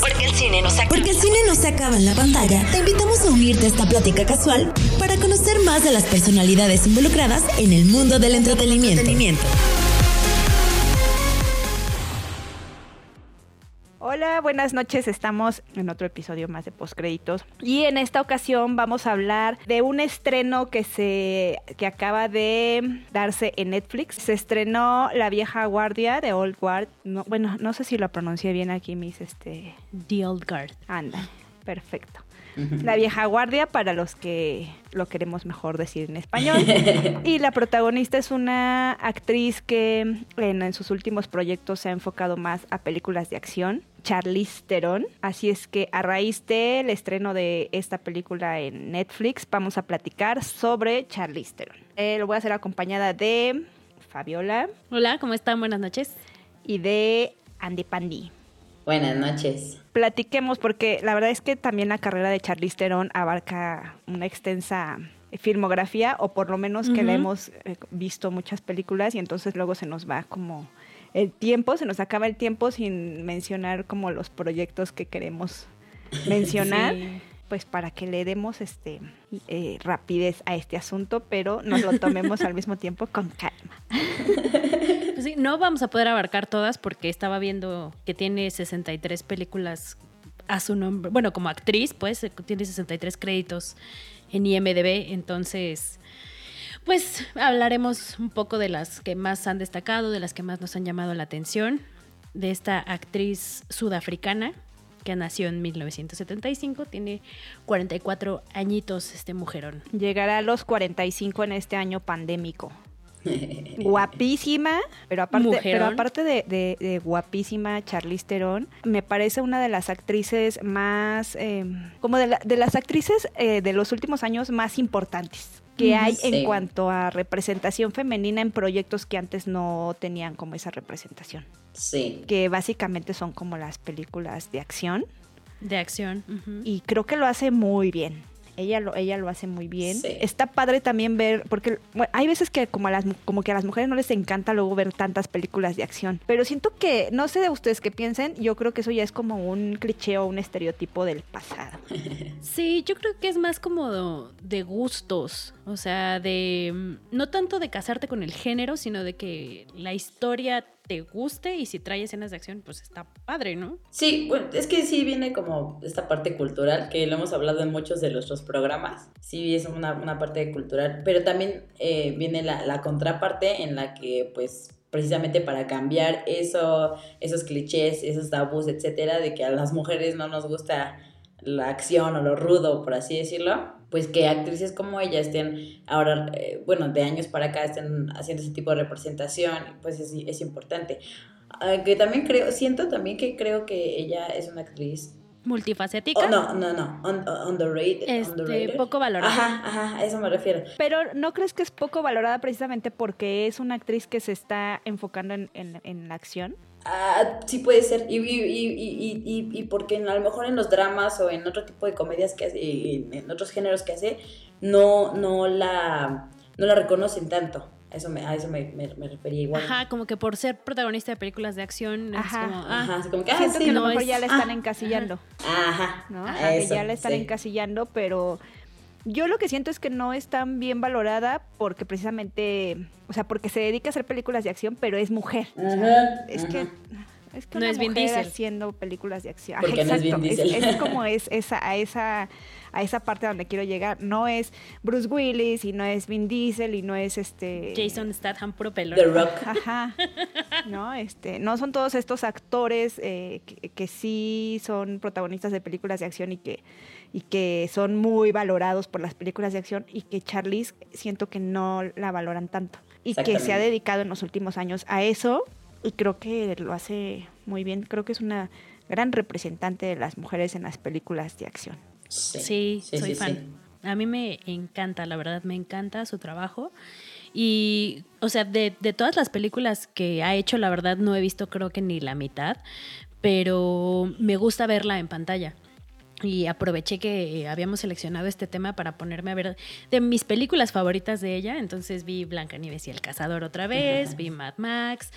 Porque el cine no se acaba. Porque el cine no se acaba en la pantalla, te invitamos a unirte a esta plática casual para conocer más de las personalidades involucradas en el mundo del entretenimiento. Buenas noches. Estamos en otro episodio más de Postcréditos y en esta ocasión vamos a hablar de un estreno que se que acaba de darse en Netflix. Se estrenó La vieja guardia de Old Guard. No, bueno, no sé si lo pronuncié bien aquí mis este The Old Guard. anda. Perfecto. La vieja guardia para los que lo queremos mejor decir en español. y la protagonista es una actriz que en, en sus últimos proyectos se ha enfocado más a películas de acción. Charlize Theron. Así es que a raíz del estreno de esta película en Netflix vamos a platicar sobre Charlize Theron. Eh, lo voy a hacer acompañada de Fabiola Hola, ¿cómo están? Buenas noches. y de Andy Pandy. Buenas noches. platiquemos porque la verdad es que también la carrera de Charlize Theron abarca una extensa filmografía o por lo menos que la Ujú. hemos eh, visto muchas películas y entonces luego se nos va como el tiempo, se nos acaba el tiempo sin mencionar como los proyectos que queremos mencionar. Sí. Pues para que le demos este eh, rapidez a este asunto, pero nos lo tomemos al mismo tiempo con calma. Pues no vamos a poder abarcar todas porque estaba viendo que tiene 63 películas a su nombre. Bueno, como actriz, pues tiene 63 créditos en IMDb. Entonces, pues hablaremos un poco de las que más han destacado, de las que más nos han llamado la atención. De esta actriz sudafricana que nació en 1975, tiene 44 añitos este mujerón. Llegará a los 45 en este año pandémico. Guapísima, pero aparte, Mujerón. pero aparte de, de- de guapísima Charlize Theron, me parece una de las actrices más, eh, como de, la- de las actrices eh, de los últimos años más importantes que hay en cuanto a representación femenina en proyectos que antes no tenían como esa representación, Sí. que básicamente son como las películas de acción De acción. y creo que lo hace muy bien. Ella lo, ella lo hace muy bien. Sí. Está padre también ver, porque bueno, hay veces que como a las como que a las mujeres no les encanta luego ver tantas películas de acción. Pero siento que, no sé de ustedes qué piensen, yo creo que eso ya es como un cliché o un estereotipo del pasado. Sí, yo creo que es más como de gustos, o sea, de mm, no tanto de casarte con el género, sino de que la historia te guste y si trae escenas de acción, pues está padre, ¿no? Sí, es que sí viene como esta parte cultural, que lo hemos hablado en muchos de nuestros programas. Sí, es una, una parte cultural, pero también eh, viene la, la contraparte en la que, pues, precisamente para cambiar eso, esos clichés, esos tabús, etcétera, de que a las mujeres no nos gusta la acción o lo rudo, por así decirlo, pues que actrices como ella estén ahora, eh, bueno, de años para acá estén haciendo ese tipo de representación, pues es, es importante. Ah, que también creo, siento también que creo que ella es una actriz. Multifacética. Oh, no, no, no, un- underrated. Este, underrated. poco valorada. Ajá, ajá, a eso me refiero. Pero ¿no crees que es poco valorada precisamente porque es una actriz que se está enfocando en, en- en la acción? Ah, sí puede ser. Y, y, y, y, y, y porque a lo mejor en los dramas o en otro tipo de comedias que hace, en, en otros géneros que hace, no, no la no la reconocen tanto. A eso me, a eso me, me, me refería igual. Ajá, como que por ser protagonista de películas de acción, Ajá, es como, ah, Ajá, así como que, ah, Siento sí, que a lo no mejor es- ya la están ah, encasillando. Ajá, ¿no? ajá, que ya la están sí. encasillando, pero yo lo que siento es que no es tan bien valorada porque precisamente, o sea, porque se dedica a hacer películas de acción, pero es mujer. O sea, Ajá, es que es que No una es Vin mujer Diesel. haciendo películas de acción. Porque no es Vin exacto, Diesel. es, como es esa a esa a esa parte donde quiero llegar. No es Bruce Willis y no es Vin Diesel y no es este Jason Statham, puro pelón. The Rock. Ajá. No, este, no son todos estos actores eh, que, que sí son protagonistas de películas de acción y que, y que son muy valorados por las películas de acción y que Charlize siento que no la valoran tanto. Y que se ha dedicado en los últimos años a eso y creo que lo hace muy bien. Creo que es una gran representante de las mujeres en las películas de acción. Sí, soy fan. A mí me encanta, la verdad, me encanta su trabajo. Y, o sea, de, de todas las películas que ha hecho, la verdad, no he visto creo que ni la mitad, pero me gusta verla en pantalla. Y aproveché que habíamos seleccionado este tema para ponerme a ver de mis películas favoritas de ella. Entonces vi Blancanieves y el Cazador otra vez, vi Mad Max,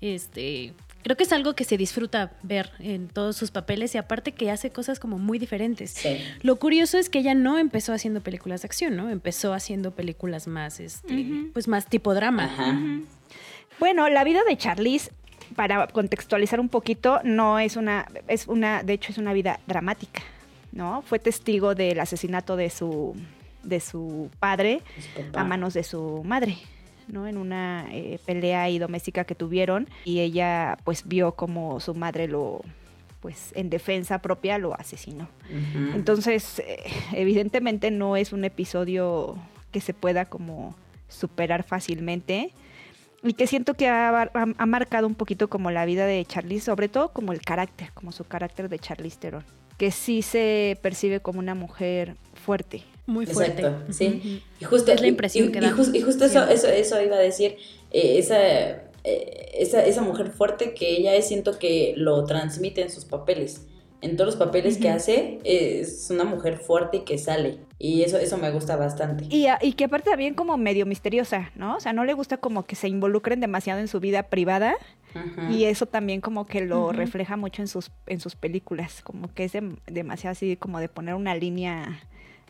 este, Creo que es algo que se disfruta ver en todos sus papeles y aparte que hace cosas como muy diferentes. Sí. Lo curioso es que ella no empezó haciendo películas de acción, ¿no? Empezó haciendo películas más, este, pues más tipo drama. Ajá. Bueno, la vida de Charlize, para contextualizar un poquito, no es una, es una, de hecho es una vida dramática, ¿no? Fue testigo del asesinato de su, de su padre a manos de su madre. ¿no? en una eh, pelea ahí doméstica que tuvieron y ella pues vio como su madre lo pues en defensa propia lo asesinó. Entonces, eh, evidentemente no es un episodio que se pueda como superar fácilmente y que siento que ha, ha- ha marcado un poquito como la vida de Charlize, sobre todo como el carácter, como su carácter de Charlize Theron, que sí se percibe como una mujer fuerte. Muy fuerte. Exacto, sí. Y justo, Es la impresión y, que y da. y justo eso, eso, eso iba a decir, eh, esa, eh, esa, esa mujer fuerte que ella es, siento que lo transmite en sus papeles. En todos los papeles que hace, es una mujer fuerte y que sale. Y eso, eso me gusta bastante. Y, a- y que aparte también como medio misteriosa, ¿no? O sea, no le gusta como que se involucren demasiado en su vida privada Y eso también como que lo refleja mucho en sus, en sus películas, como que es dem- demasiado así como de poner una línea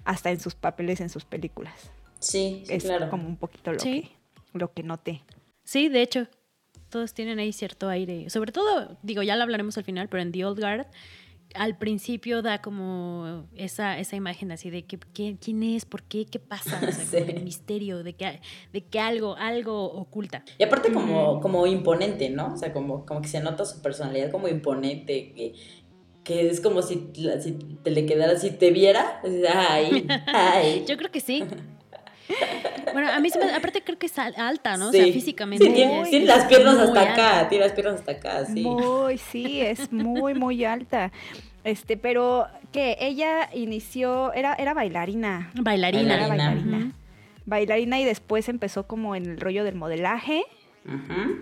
hasta en sus papeles en sus películas. Sí, sí, es claro. como un poquito lo, Sí. que, lo que noté. Sí, de hecho, todos tienen ahí cierto aire. Sobre todo, digo, ya lo hablaremos al final, pero en The Old Guard, al principio da como esa, esa imagen así de que, que- quién es, por qué, qué pasa, o sea, como Sí. el misterio, de que, de que algo, algo oculta. Y aparte como, como imponente, ¿no? O sea, como, como que se nota su personalidad como imponente, que, que es como si, si te le quedara, si te viera, dices, ay, ay. Yo creo que sí. Bueno, a mí se me, aparte creo que es al- alta, ¿no? O sea, físicamente. Sí, tiene, ella es tiene las piernas hasta alta. acá, tiene las piernas hasta acá, sí. Muy, sí, es muy, muy alta. Este, pero que ella inició, era, era bailarina. Bailarina. Era Bailarina. bailarina. Y después empezó como en el rollo del modelaje. Ujú.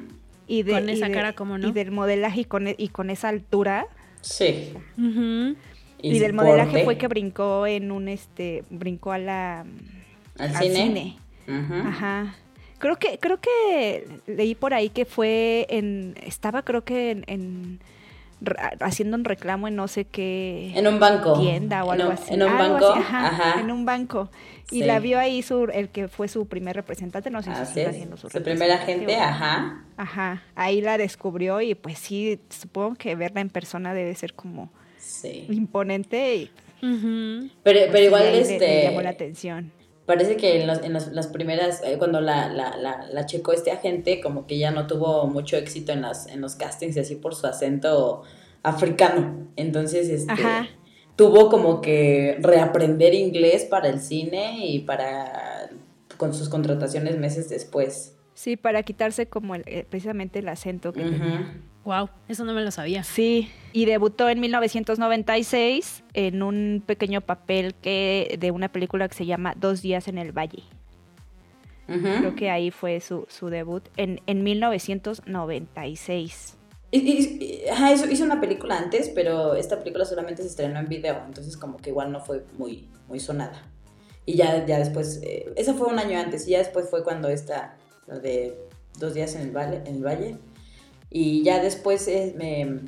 Y de, Con y esa de- cara, ¿cómo no? Y del modelaje y con, e- y con esa altura. Sí. Ujú. Y, del modelaje fue que brincó en un, este, brincó a la... al, al cine. Ajá. Creo que, creo que leí por ahí que fue en, estaba creo que en, en- haciendo un reclamo en no sé qué En un banco. tienda o En algo un- así. En un banco. ajá, ajá. En un banco. Y Sí. la vio ahí su, el que fue su primer representante, no sé si Así sigue es. haciendo su Su primera representante gente, o- ajá. Ajá, ahí la descubrió y pues sí, supongo que verla en persona debe ser como Sí. imponente y. Pero, pues, pero sí, igual le- este. le llamó la atención. Parece que en, los- en los- las primeras, eh, cuando la, la, la, la checó este agente, como que ya no tuvo mucho éxito en, las, en los castings y así por su acento africano. Entonces, este, Ajá. tuvo como que reaprender inglés para el cine y para con sus contrataciones meses después. Sí, para quitarse como el- eh, precisamente el acento que tenía. Ujú. Wow, eso no me lo sabía. Sí, y debutó en 1996 en un pequeño papel que de una película que se llama Dos días en el Valle. Ujú. Creo que ahí fue su, su debut en, en 1996. Y- y- y- ajá, hizo, hizo una película antes, pero esta película solamente se estrenó en video, entonces como que igual no fue muy, muy sonada. Y ya, ya después, eh, esa fue un año antes, y ya después fue cuando esta, de Dos días en el, valle, en el Valle. Y ya después eh, me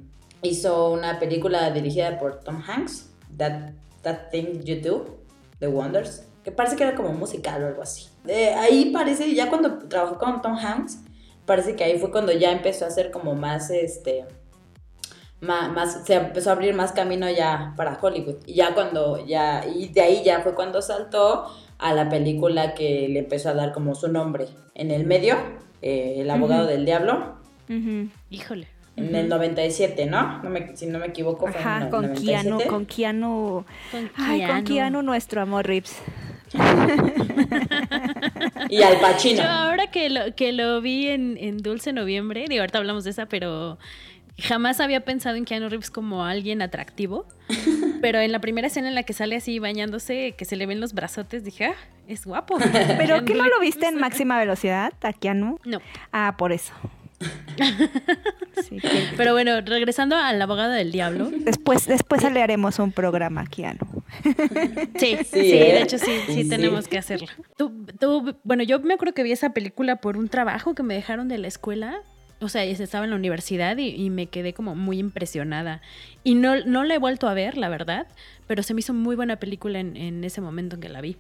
hizo una película dirigida por Tom Hanks, That, That Thing You Do, The Wonders, que parece que era como musical o algo así. Ahí parece, ya cuando trabajó con Tom Hanks, parece que ahí fue cuando ya empezó a hacer como más, este, más, más, se empezó a abrir más camino ya para Hollywood. Y ya cuando, ya, y de ahí ya fue cuando saltó a la película que le empezó a dar como su nombre. En el medio, eh, El abogado del diablo, Híjole. en el 97, ¿no? no me, si no me equivoco, fue en Ajá, el con 97. Keanu, con Keanu. Con Ay, con Keanu. Keanu, nuestro amor Rips. Y Al Pacino. Yo ahora que lo, que lo vi en, en Dulce Noviembre, digo, ahorita hablamos de esa, pero jamás había pensado en Keanu Reeves como alguien atractivo. Pero en la primera escena en la que sale así bañándose, que se le ven los brazotes, dije, ah, es guapo. ¿Pero qué no lo viste en máxima velocidad, a Keanu? No. Ah, por eso. Sí, que- Pero bueno, regresando al abogado del diablo. Después, después le haremos un programa a Keanu. Sí, sí, Sí, de hecho sí, sí, Sí, sí. tenemos que hacerlo. Tú, tú, bueno, yo me acuerdo que vi esa película por un trabajo que me dejaron de la escuela o sea, estaba en la universidad y, me quedé como muy impresionada. Y no, no la he vuelto a ver, la verdad, pero se me hizo muy buena película en, ese momento en que la vi.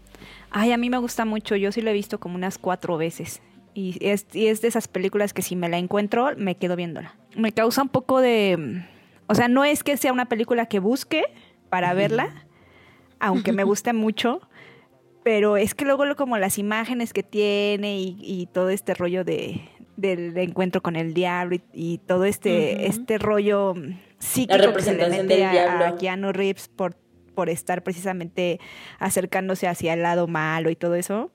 Ay, a mí me gusta mucho, yo sí la he visto como unas cuatro veces. Y es, y es de esas películas que si me la encuentro, me quedo viéndola. Me causa un poco de... O sea, no es que sea una película que busque para verla, aunque me guste mucho, pero es que luego como las imágenes que tiene y todo este rollo de, del encuentro con el diablo y, todo este, este rollo psíquico que se le mete a, Keanu Reeves por, por estar precisamente acercándose hacia el lado malo y todo eso.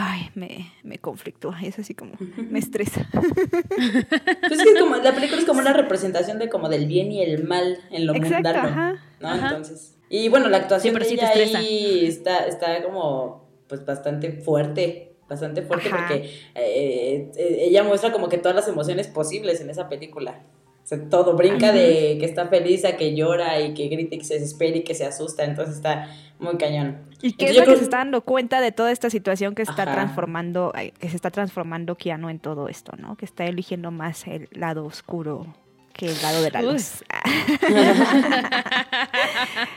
Ay, me, me conflictúa, es así como, me estresa. Pues es como, la película es como una representación de como del bien y el mal en lo Exacto, mundano, ¿no? Entonces, y bueno, la actuación de ella ahí está, está como, pues bastante fuerte, bastante fuerte porque eh, eh, ella muestra como que todas las emociones posibles en esa película. O sea, todo brinca de que está feliz a que llora y que grita y que se desespera y que se asusta, entonces está muy cañón. Y que es que se está dando cuenta de toda esta situación que está transformando, que se está transformando Keanu en todo esto, ¿no? Que está eligiendo más el lado oscuro que el lado de la luz.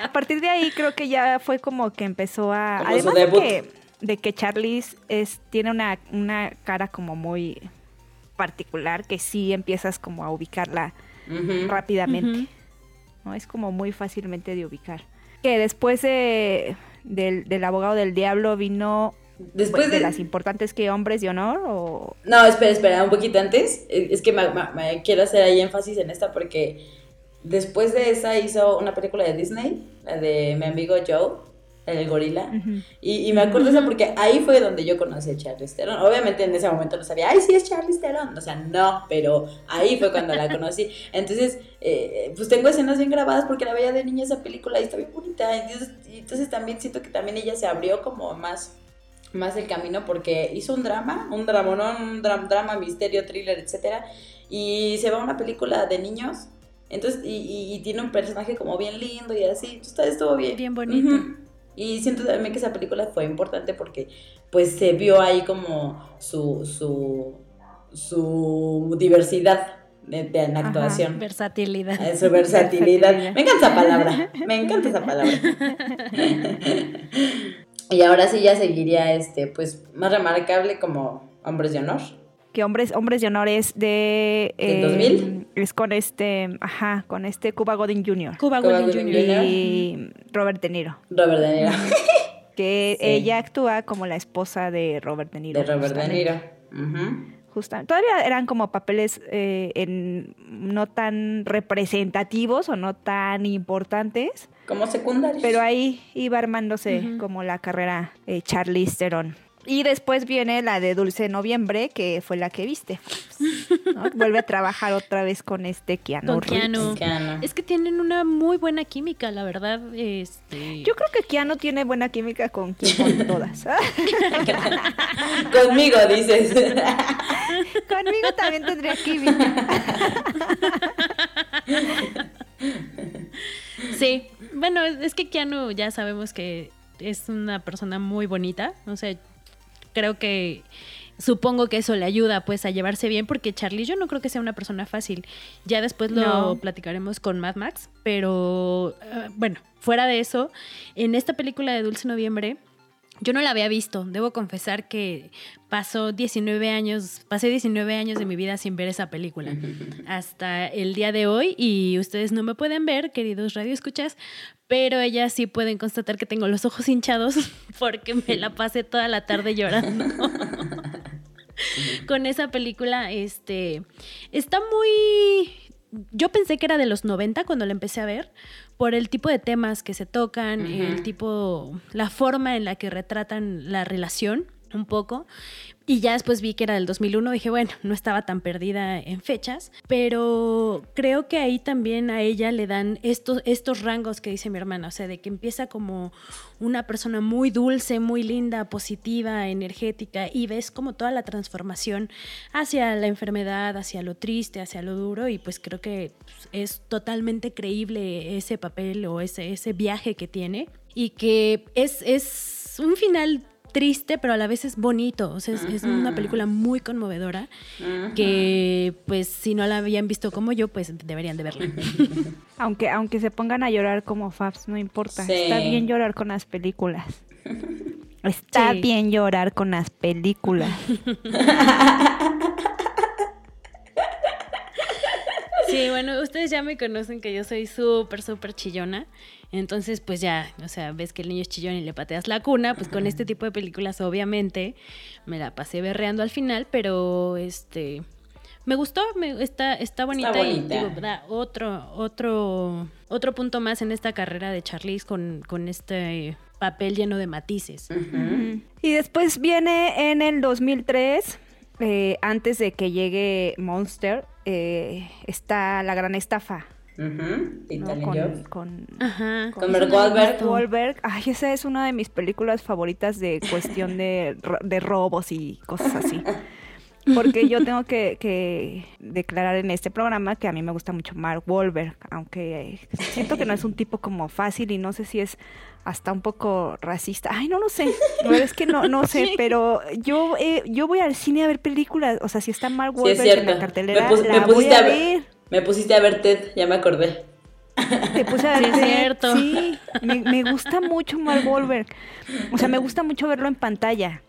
a partir de ahí creo que ya fue como que empezó a... además de que de que Charlize es, tiene una, una cara como muy particular que sí empiezas como a ubicarla rápidamente. ¿no? Es como muy fácilmente de ubicar. Que después de, del, abogado del diablo vino Después pues, de, las importantes que hombres de honor o... No, espera, espera, un poquito antes. Es que me, quiero hacer ahí énfasis en esta porque después de esa hizo una película de Disney, la de mi amigo Joe el gorila. y, me acuerdo eso porque ahí fue donde yo conocí a Charlize Theron. Obviamente en ese momento no sabía, ay, sí es Charlize Theron. O sea, no, pero ahí fue cuando la conocí. Entonces, eh, pues tengo escenas bien grabadas porque la veía de niña esa película y está bien bonita. Entonces, entonces también siento que también ella se abrió como más más el camino porque hizo un drama, un drama, ¿no? un drama, misterio, thriller, etcétera, y se va a una película de niños, entonces, y, tiene un personaje como bien lindo y así, entonces estuvo bien. Bien bonito. Y siento también que esa película fue importante porque pues se vio ahí como su, su, su diversidad de, en actuación. versatilidad. Eh, su versatilidad. Me encanta esa palabra. Me encanta esa palabra. y ahora sí ya seguiría este, pues, más remarcable como Hombres de Honor que Hombres, Hombres de Honor es de... Eh, 2000? Es con este, ajá, con este Cuba Gooding Jr. Cuba, Gooding, Jr. Y Robert De Niro. Robert De Niro. que ella actúa como la esposa de Robert De Niro. De Robert De Niro. Justamente. Todavía eran como papeles eh, en, no tan representativos o no tan importantes. Como secundarios. Pero ahí iba armándose como la carrera eh, Charlize Theron. Y después viene la de Dulce Noviembre, que fue la que viste. Vuelve a trabajar otra vez con este Keanu, con Keanu. Es que tienen una muy buena química, la verdad. Este... Yo creo que Keanu tiene buena química con, con todas. Conmigo, dices. Conmigo también tendría química. sí, bueno, es que Keanu ya sabemos que es una persona muy bonita. O sea, creo que supongo que eso le ayuda pues a llevarse bien porque Charlie yo no creo que sea una persona fácil. Ya después lo platicaremos con Mad Max, pero eh, bueno, fuera de eso, en esta película de Dulce Noviembre yo no la había visto, debo confesar que pasó 19 años, pasé 19 años de mi vida sin ver esa película. Hasta el día de hoy y ustedes no me pueden ver, queridos radioescuchas, pero ellas sí pueden constatar que tengo los ojos hinchados porque me la pasé toda la tarde llorando. Con esa película, este, está muy yo pensé que era de los 90 cuando la empecé a ver, por el tipo de temas que se tocan, el tipo, la forma en la que retratan la relación un poco. Y ya después vi que era del 2001, dije, bueno, no estaba tan perdida en fechas, pero creo que ahí también a ella le dan estos, estos rangos que dice mi hermana, o sea, de que empieza como una persona muy dulce, muy linda, positiva, energética, y ves como toda la transformación hacia la enfermedad, hacia lo triste, hacia lo duro, y pues creo que es totalmente creíble ese papel o ese, ese viaje que tiene, y que es, es un final triste, pero a la vez es bonito. O sea, es, es una película muy conmovedora que, pues, si no la habían visto como yo, pues deberían de verla. Aunque, aunque se pongan a llorar como Fabs, no importa. Sí. Está bien llorar con las películas. Está Sí. bien llorar con las películas. Sí, bueno, ustedes ya me conocen que yo soy súper, súper chillona. Entonces, pues ya, o sea, ves que el niño es chillón y le pateas la cuna, pues con este tipo de películas, obviamente, me la pasé berreando al final, pero este. Me gustó, me, está, está bonita, y bonita. digo, da otro, otro, otro punto más en esta carrera de Charlize con, con este papel lleno de matices. Y después viene en el 2003, eh, antes de que llegue Monster, eh, está La Gran Estafa. Ujú, ¿no? Italian Con, con, Ajá. Con Mark Wahlberg. Mark Wahlberg. Ay, esa es una de mis películas favoritas de cuestión de, de robos y cosas así. Porque yo tengo que, que declarar en este programa que a mí me gusta mucho Mark Wahlberg, aunque siento que no es un tipo como fácil y no sé si es hasta un poco racista. Ay, no lo sé. La verdad es que no, no sé, pero yo eh, yo voy al cine a ver películas. O sea, si está Mark Sí, es Wahlberg en la cartelera, me, pus- la voy pusiste a a ver, me pusiste a ver Ted, ya me acordé. Te puse a Sí, ver es Ted, cierto. Sí, me, me gusta mucho Mark Wahlberg. O sea, me gusta mucho verlo en pantalla.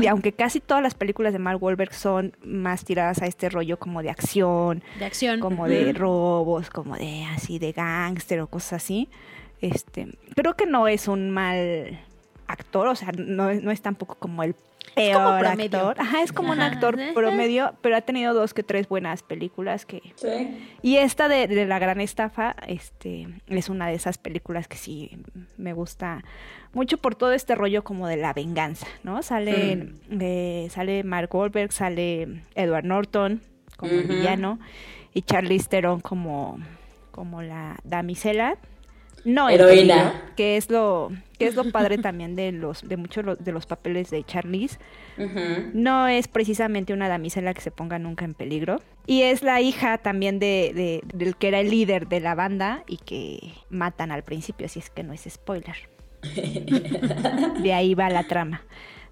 Y aunque casi todas las películas de Mark Wahlberg son más tiradas a este rollo como de acción, De acción. como de robos, como de así de gángster o cosas así, este, creo que no es un mal actor, o sea, no, es- no es tampoco como el Es como peor actor. Ajá, es como un actor promedio, pero ha tenido dos que tres buenas películas que Sí. y esta de, de La Gran Estafa, este, es una de esas películas que sí me gusta mucho por todo este rollo como de la venganza, ¿no? Sale, eh, sale Mark Wahlberg, sale Edward Norton como el villano y Charlize Theron como, como la damisela. No, Heroína. que es lo que es lo padre también de los de muchos de los papeles de Charlize no es precisamente una damisela que se ponga nunca en peligro. Y es la hija también de, de- del que era el líder de la banda y que matan al principio, así es que no es spoiler. De ahí va la trama.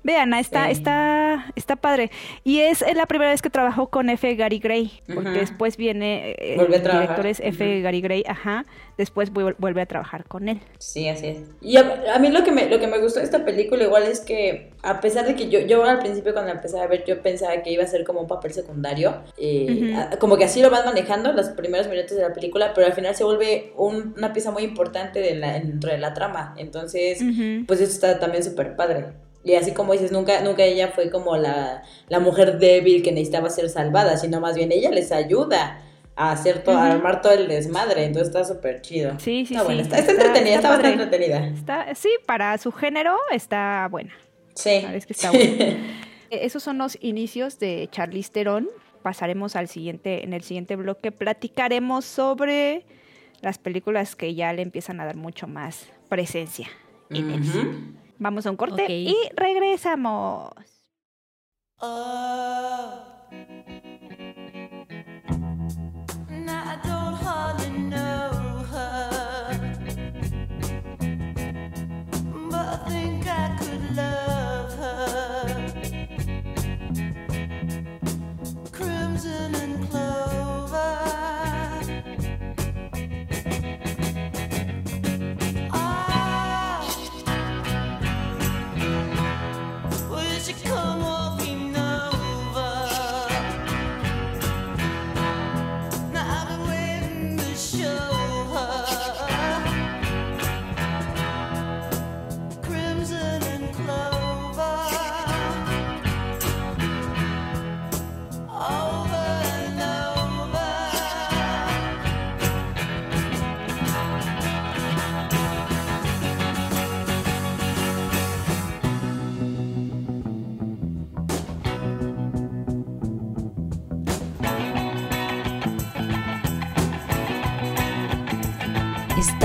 Vean, está, está, está padre. Y es, la primera vez que trabajó con F. Gary Gray, porque después viene, eh, el director es F. Gary Gray, ajá, después vuel- vuelve a trabajar con él. Sí, así es. Y a, a mí lo que, me, lo que me gustó de esta película igual es que, a pesar de que yo, yo al principio cuando la empecé a ver, yo pensaba que iba a ser como un papel secundario, eh, a- como que así lo van manejando los primeros minutos de la película, pero al final se vuelve un- una pieza muy importante de la, dentro de la trama. Entonces, pues eso está también súper padre. Y así como dices, nunca, nunca ella fue como la, la mujer débil que necesitaba ser salvada, sino más bien ella les ayuda a hacer todo, a armar todo el desmadre. Entonces está súper chido. Sí, sí, está buena, sí. está, está Está- entretenida, está bastante entretenida. Está, sí, para su género está buena. Sí. La verdad es que está bueno. Eh, Esos son los inicios de Charlize Theron. Pasaremos al siguiente, en el siguiente bloque platicaremos sobre las películas que ya le empiezan a dar mucho más presencia en el Ujú. Vamos a un corte y regresamos. Now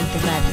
Estás en Estridente Radio.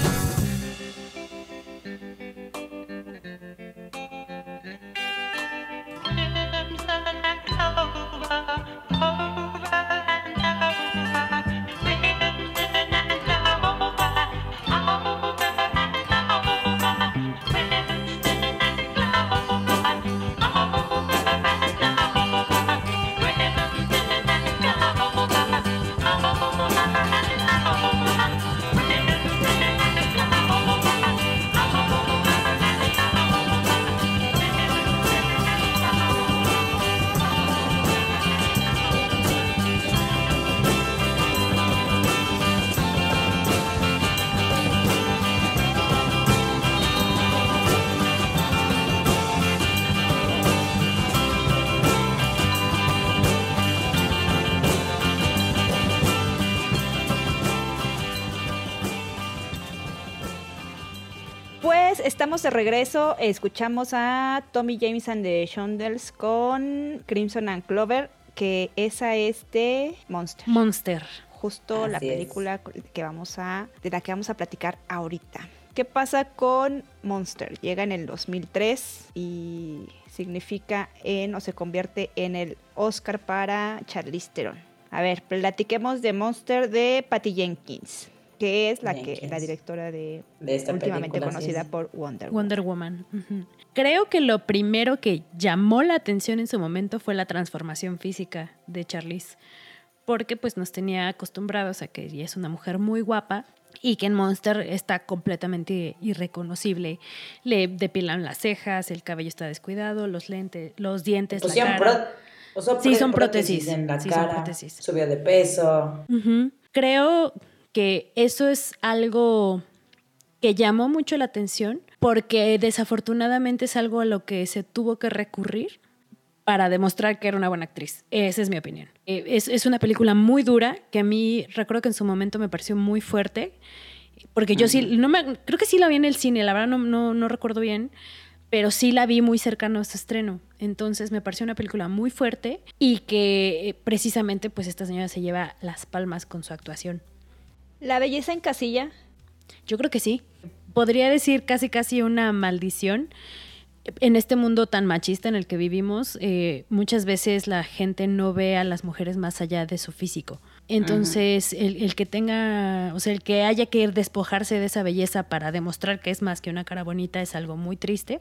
Estamos de regreso. Escuchamos a Tommy James and the Shondells con Crimson and Clover, que esa es de Monster. Monster. Justo la es. película que vamos a, de la que vamos a platicar ahorita. ¿Qué pasa con Monster? Llega en el 2003 y significa en o se convierte en el Oscar para Charlize Theron. A ver, platiquemos de Monster de Patty Jenkins, que es la que la directora de De esta últimamente película, conocida por Wonder Woman. Wonder Woman. Creo que lo primero que llamó la atención en su momento fue la transformación física de Charlize, porque pues nos tenía acostumbrados a que ella es una mujer muy guapa y que en Monster está completamente irreconocible. Le depilan las cejas, el cabello está descuidado, los lentes, los dientes, la cara. pró- usó Sí, son prótesis. en la Sí, son cara, prótesis. subió de peso. Creo que eso es algo que llamó mucho la atención porque desafortunadamente es algo a lo que se tuvo que recurrir para demostrar que era una buena actriz. Esa es mi opinión. Eh, Es, es una película muy dura que a mí recuerdo que en su momento me pareció muy fuerte porque yo sí, no me, creo que sí la vi en el cine, la verdad no, no, no recuerdo bien, pero sí la vi muy cercano a este estreno. Entonces me pareció una película muy fuerte y que eh, precisamente pues esta señora se lleva las palmas con su actuación. La belleza en casilla. Yo creo que sí. Podría decir casi casi una maldición. En este mundo tan machista en el que vivimos, eh, muchas veces la gente no ve a las mujeres más allá de su físico. Entonces, el, el que tenga, o sea, el que haya que ir despojarse de esa belleza para demostrar que es más que una cara bonita es algo muy triste.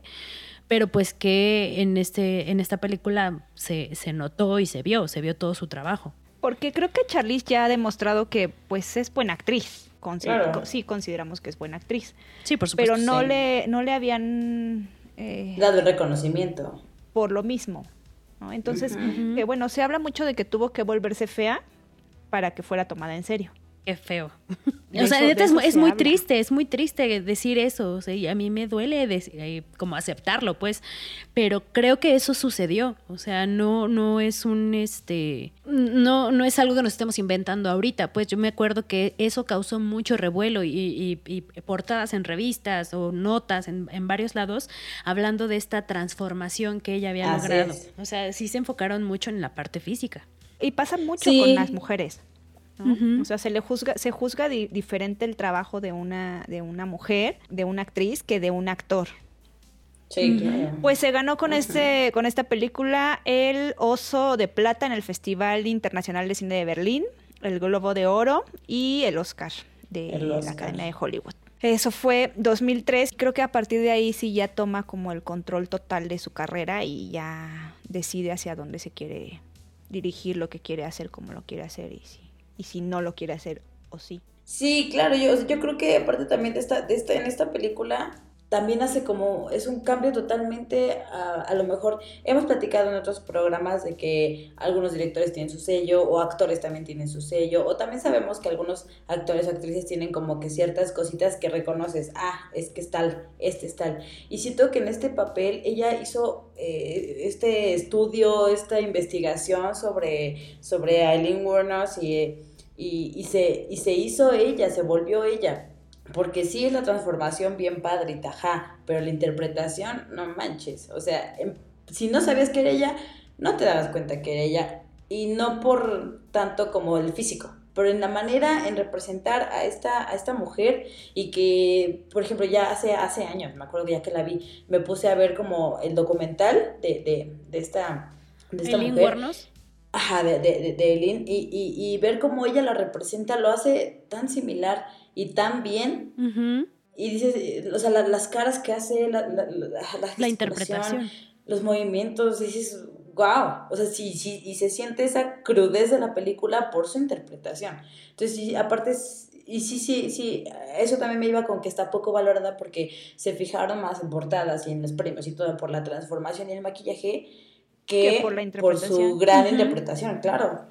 Pero pues que en, este, en esta película se, se notó y se vio, se vio todo su trabajo. Porque creo que Charlize ya ha demostrado que pues es buena actriz. Claro. Sí, consideramos que es buena actriz. Sí, por supuesto. Pero no, sí. le, no le habían... eh, Dado el reconocimiento. por lo mismo. ¿no? Entonces, eh, bueno, se habla mucho de que tuvo que volverse fea para que fuera tomada en serio. Qué feo. O sea, neta, es, se muy habla. triste, es muy triste decir eso. O sea, y a mí me duele dec- eh, como aceptarlo, pues. Pero creo que eso sucedió. O sea, no, no es un este. No, no es algo que nos estemos inventando ahorita. Pues yo me acuerdo que eso causó mucho revuelo y, y- y portadas en revistas o notas en, en varios lados hablando de esta transformación que ella había Así logrado. es. O sea, sí se enfocaron mucho en la parte física. Y pasa mucho Sí. con las mujeres. O sea, se le juzga, se juzga di- diferente el trabajo de una, de una mujer, de una actriz, que de un actor. Sí, claro. Pues se ganó con este, con esta película el Oso de Plata en el Festival Internacional de Cine de Berlín, el Globo de Oro y el Oscar de El la. Academia de Hollywood. Eso fue 2003. Creo que a partir de ahí sí ya toma como el control total de su carrera y ya decide hacia dónde se quiere dirigir, lo que quiere hacer, cómo lo quiere hacer y si, y si no lo quiere hacer o sí. Sí, claro, yo, yo creo que aparte también de esta, de esta, en esta película también hace como, es un cambio totalmente, a, a lo mejor hemos platicado en otros programas de que algunos directores tienen su sello o actores también tienen su sello o también sabemos que algunos actores o actrices tienen como que ciertas cositas que reconoces, ah, es que es tal, este es tal. Y siento que en este papel ella hizo eh, este estudio, esta investigación sobre, sobre Eileen Wuornos y... y, y se, y se hizo ella, se volvió ella. Porque sí es la transformación bien padre y tajá, pero la interpretación, no manches. O sea, em- si no sabías que era ella, no te dabas cuenta que era ella. Y no por tanto como el físico, pero en la manera en representar a esta, a esta mujer y que, por ejemplo, ya hace, hace años, me acuerdo ya que la vi, me puse a ver como el documental de, de, de esta, de esta Eileen mujer. Ajá, de, de, de, de Eileen, y, y, y ver cómo ella la representa, lo hace tan similar y tan bien. Ujú. Y dices, eh, o sea, la- las caras que hace, la, la, la- interpretación. los movimientos, dices, wow. O sea, sí, sí, y se siente esa crudez de la película por su interpretación. Entonces, sí, aparte, y sí, sí, sí, eso también me iba con que está poco valorada porque se fijaron más en portadas y en los premios y todo por la transformación y el maquillaje que, Que por la por su gran Ujú. interpretación, claro.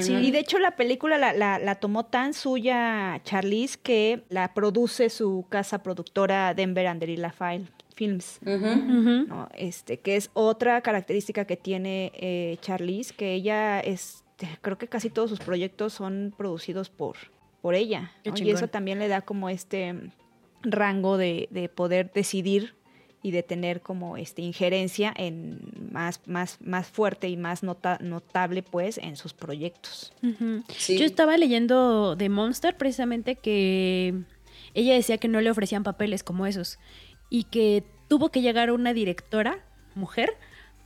Sí, y de hecho la película la, la, la tomó tan suya Charlize que la produce su casa productora Denver Anderilla File Films. Este, que es otra característica que tiene eh, Charlize, que ella este, creo que casi todos sus proyectos son producidos por, por ella. Y eso también le da como este rango de, de poder decidir y de tener como este injerencia en más, más, más fuerte y más nota- notable pues en sus proyectos. Sí. Yo estaba leyendo de Monster precisamente que ella decía que no le ofrecían papeles como esos y que tuvo que llegar una directora, mujer,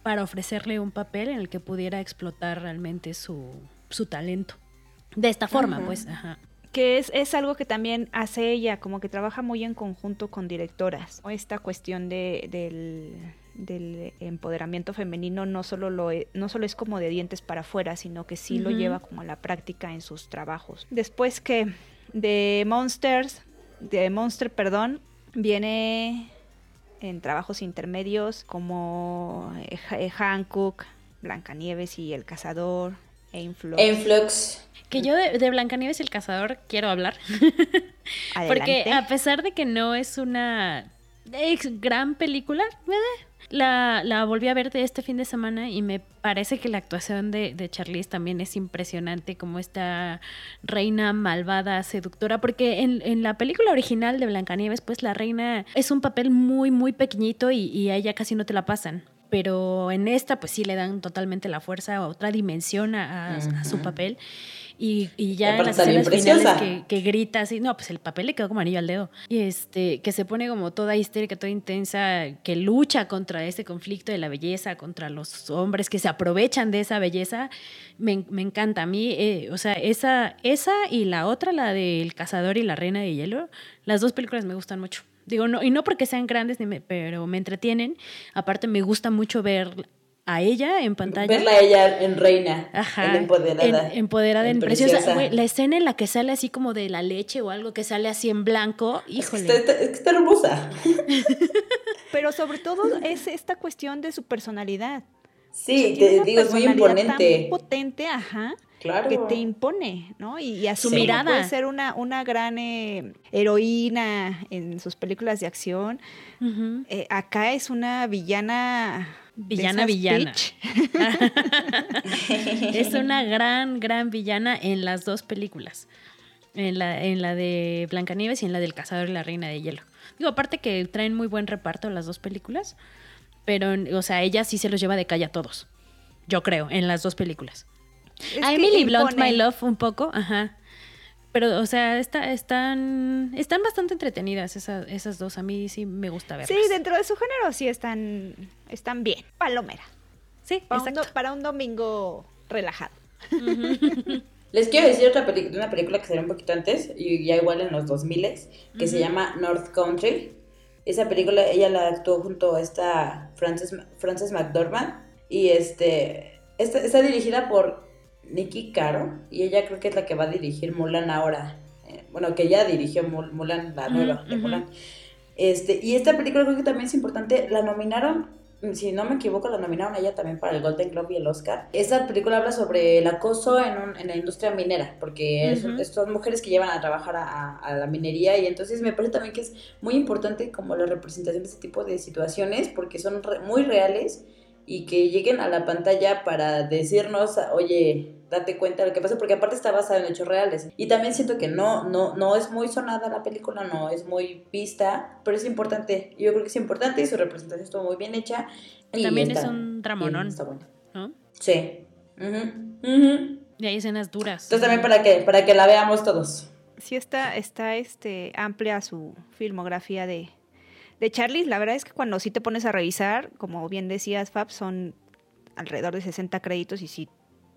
para ofrecerle un papel en el que pudiera explotar realmente su, su talento. De esta forma, Ajá. pues. Ajá. Que es, es algo que también hace ella, como que trabaja muy en conjunto con directoras. Esta cuestión de, del, del empoderamiento femenino no solo, lo e- no solo es como de dientes para afuera, sino que sí lo lleva como a la práctica en sus trabajos. Después que de Monsters, de Monster, perdón, viene en trabajos intermedios como eh, eh, Hancock, Blancanieves y El Cazador, e Influx. Influx. Que yo de, de Blancanieves y el Cazador quiero hablar. Porque a pesar de que no es una ex- gran película, la, la volví a ver de este fin de semana y me parece que la actuación de, de Charlize también es impresionante, como esta reina malvada, seductora, porque en, en la película original de Blancanieves, pues la reina es un papel muy, muy pequeñito y, y a ella casi no te la pasan. Pero en esta, pues sí le dan totalmente la fuerza, otra dimensión a, a- a su papel. Y, y ya en las escenas finales que, que grita así, no, pues el papel le quedó como anillo al dedo. Y este, que se pone como toda histérica, toda intensa, que lucha contra ese conflicto de la belleza, contra los hombres que se aprovechan de esa belleza, me, me encanta. A mí, eh, o sea, esa, esa y la otra, la del cazador y la reina de hielo, las dos películas me gustan mucho. Digo, no, y no porque sean grandes, ni me- pero me entretienen. Aparte, me gusta mucho ver a ella en pantalla. Verla a ella en reina, Ajá. en empoderada. En, empoderada, en, en preciosa. preciosa. Güey, la escena en la que sale así como de la leche o algo que sale así en blanco, Es que híjole. está, está- es que está hermosa. Pero sobre todo es esta cuestión de su personalidad. Sí, Tiene te digo, es muy imponente. Tan potente, ajá, Claro. que te impone, ¿no? Y, y así Su mirada. puede ser una, una gran eh, heroína en sus películas de acción. Eh, acá es una villana. Villana, villana. es una gran, gran villana en las dos películas. En la, en la de Blancanieves y en la del Cazador y la Reina de Hielo. Digo, aparte que traen muy buen reparto las dos películas. Pero, o sea, ella sí se los lleva de calle a todos. Yo creo, en las dos películas. Es a Emily Blunt. My Love, un poco, ajá. Pero, o sea, está, están, están bastante entretenidas esas, esas dos. A mí sí me gusta verlas. Sí, dentro de su género sí están, están bien. Palomera. Sí, Para, un, exacto. do- para un domingo relajado. Les quiero decir otra película, una película que salió un poquito antes, y ya igual en los 2000 que se llama North Country. Esa película ella la actuó junto a esta Frances, Frances McDormand y este esta- está dirigida por Nikki Caro y ella creo que es la que va a dirigir Mulan ahora. Eh, bueno, que ya dirigió Mul- Mulan, la nueva de. Mulan. Este, y esta película creo que también es importante, la nominaron, si no me equivoco, la nominaron a ella también para el Golden Globe y el Oscar. Esta película habla sobre el acoso en, un- en la industria minera, porque es- son mujeres que llevan a trabajar a, a- a la minería y entonces me parece también que es muy importante como la representación de este tipo de situaciones, porque son re- muy reales y que lleguen a la pantalla para decirnos, oye, date cuenta de lo que pasa, porque aparte está basada en hechos reales. Y también siento que no, no, no es muy sonada la película, no es muy vista, pero es importante. Yo creo que es importante y su representación estuvo muy bien hecha. y También está es un dramonón. Está bueno. ¿no? Sí. Ujú, ujú. Y hay escenas duras. Entonces también para que, para que la veamos todos. Sí está, está este, amplia su filmografía de, de Charlie. La verdad es que cuando sí te pones a revisar, como bien decías, Fab, son alrededor de 60 créditos y sí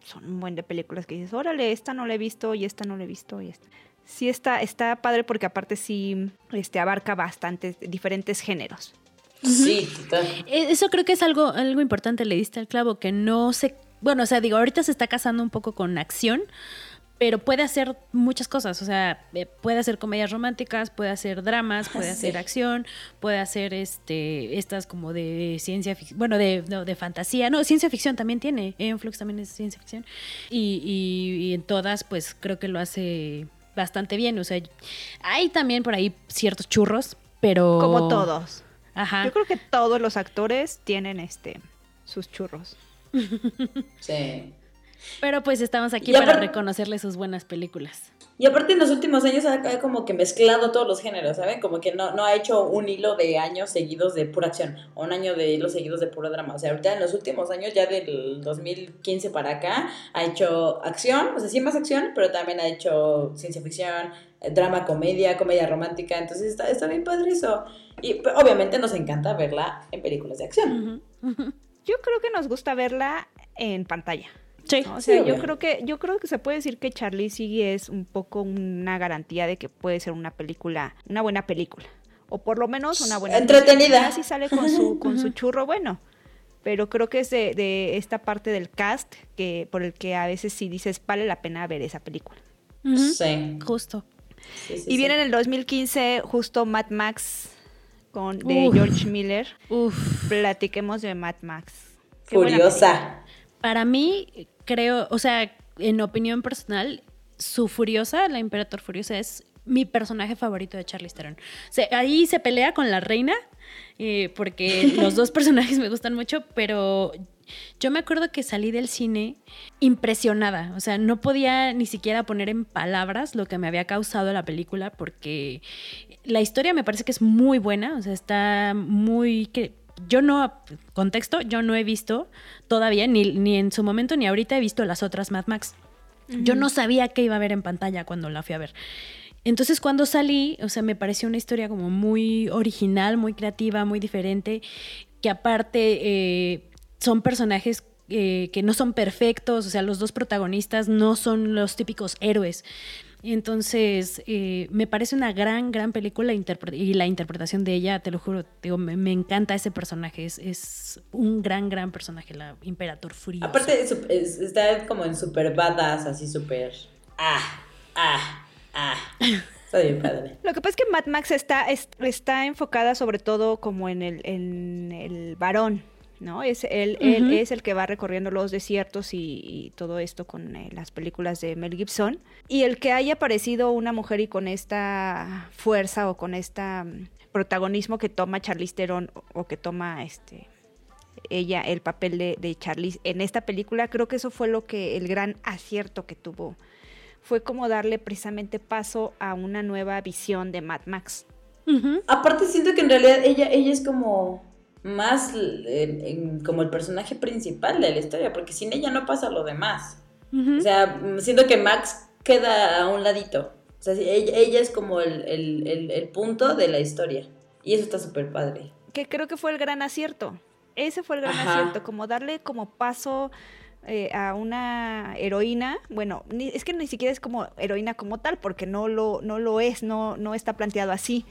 son un buen de películas que dices, órale, esta no la he visto y esta no la he visto y esta. Sí está, está padre porque aparte sí este, abarca bastantes diferentes géneros. Sí, total. Eh, Eso creo que es algo, algo importante, le diste al clavo, que no se... Bueno, o sea, digo, ahorita se está casando un poco con acción, pero puede hacer muchas cosas, o sea, eh, puede hacer comedias románticas, puede hacer dramas, puede Sí. hacer acción, puede hacer este estas como de ciencia ficción, bueno, de, no, de fantasía, no, ciencia ficción también tiene, Enflux también es ciencia ficción, y, y- y en todas pues creo que lo hace bastante bien, o sea, hay también por ahí ciertos churros, pero... Como todos. Ajá. Yo creo que todos los actores tienen este sus churros. Sí. Pero pues estamos aquí Y para aparte- reconocerle sus buenas películas. Y aparte en los últimos años ha, como que mezclado todos los géneros, ¿saben? Como que no, no ha hecho un hilo de años seguidos de pura acción o un año de hilos seguidos de puro drama. O sea, ahorita en los últimos años, ya del 2015 para acá, ha hecho acción, o sea, sí más acción, pero también ha hecho ciencia ficción, eh, drama, comedia, comedia romántica. Entonces está, está bien padre eso. Y pues, obviamente nos encanta verla en películas de acción. Yo creo que nos gusta verla en pantalla. Sí. O Sí, sea, yo creo que yo creo que se puede decir que Charlie sí es un poco una garantía de que puede ser una película, una buena película o por lo menos una buena Entretenida. Así sale con su con su churro bueno. Pero creo que es de, de esta parte del cast que por el que a veces sí dices vale la pena ver esa película. Sí. Justo. sí, sí, y viene en el 2015 justo Mad Max con de Uf. George Miller. Uf. Platiquemos de Mad Max. Qué Furiosa. Para mí, creo, o sea, en opinión personal, su Furiosa, la Imperator Furiosa, es mi personaje favorito de Charlize Theron. O sea, ahí se pelea con la reina, eh, porque los dos personajes me gustan mucho, pero yo me acuerdo que salí del cine impresionada. O sea, no podía ni siquiera poner en palabras lo que me había causado la película, porque la historia me parece que es muy buena. O sea, está muy. que Yo no. Contexto, yo no he visto todavía, ni, ni en su momento ni ahorita he visto las otras Mad Max. Yo no sabía qué iba a ver en pantalla cuando la fui a ver. Entonces cuando salí, o sea, me pareció una historia como muy original, muy creativa, muy diferente, que aparte eh, son personajes eh, que no son perfectos, o sea, los dos protagonistas no son los típicos héroes. Entonces, eh, me parece una gran, gran película y la interpretación de ella, te lo juro, digo, me, me encanta ese personaje, es, es un gran, gran personaje, la Imperator Furiosa. Aparte, es- es- está como en super badass, así súper. Ah, ah, ah. Está bien padre. Lo que pasa es que Mad Max está, es- está enfocada sobre todo como en el, en el varón, ¿no? Es él, él es el que va recorriendo los desiertos y, y todo esto con eh, las películas de Mel Gibson. Y el que haya aparecido una mujer y con esta fuerza o con esta mm, protagonismo que toma Charlize Theron o, o que toma este ella el papel de, de Charlize en esta película, creo que eso fue lo que el gran acierto que tuvo. Fue como darle precisamente paso a una nueva visión de Mad Max. Aparte, siento que en realidad ella, ella es como más en- como el personaje principal de la historia, porque sin ella no pasa lo demás. O sea, siento que Max queda a un ladito. O sea, ella, ella es como el, el- el- el punto de la historia. Y eso está súper padre. que creo que fue el gran acierto. Ese fue el gran Ajá. acierto, como darle como paso eh, a una heroína. Bueno, ni- es que ni siquiera es como heroína como tal, porque no lo, no lo es, no, no está planteado así.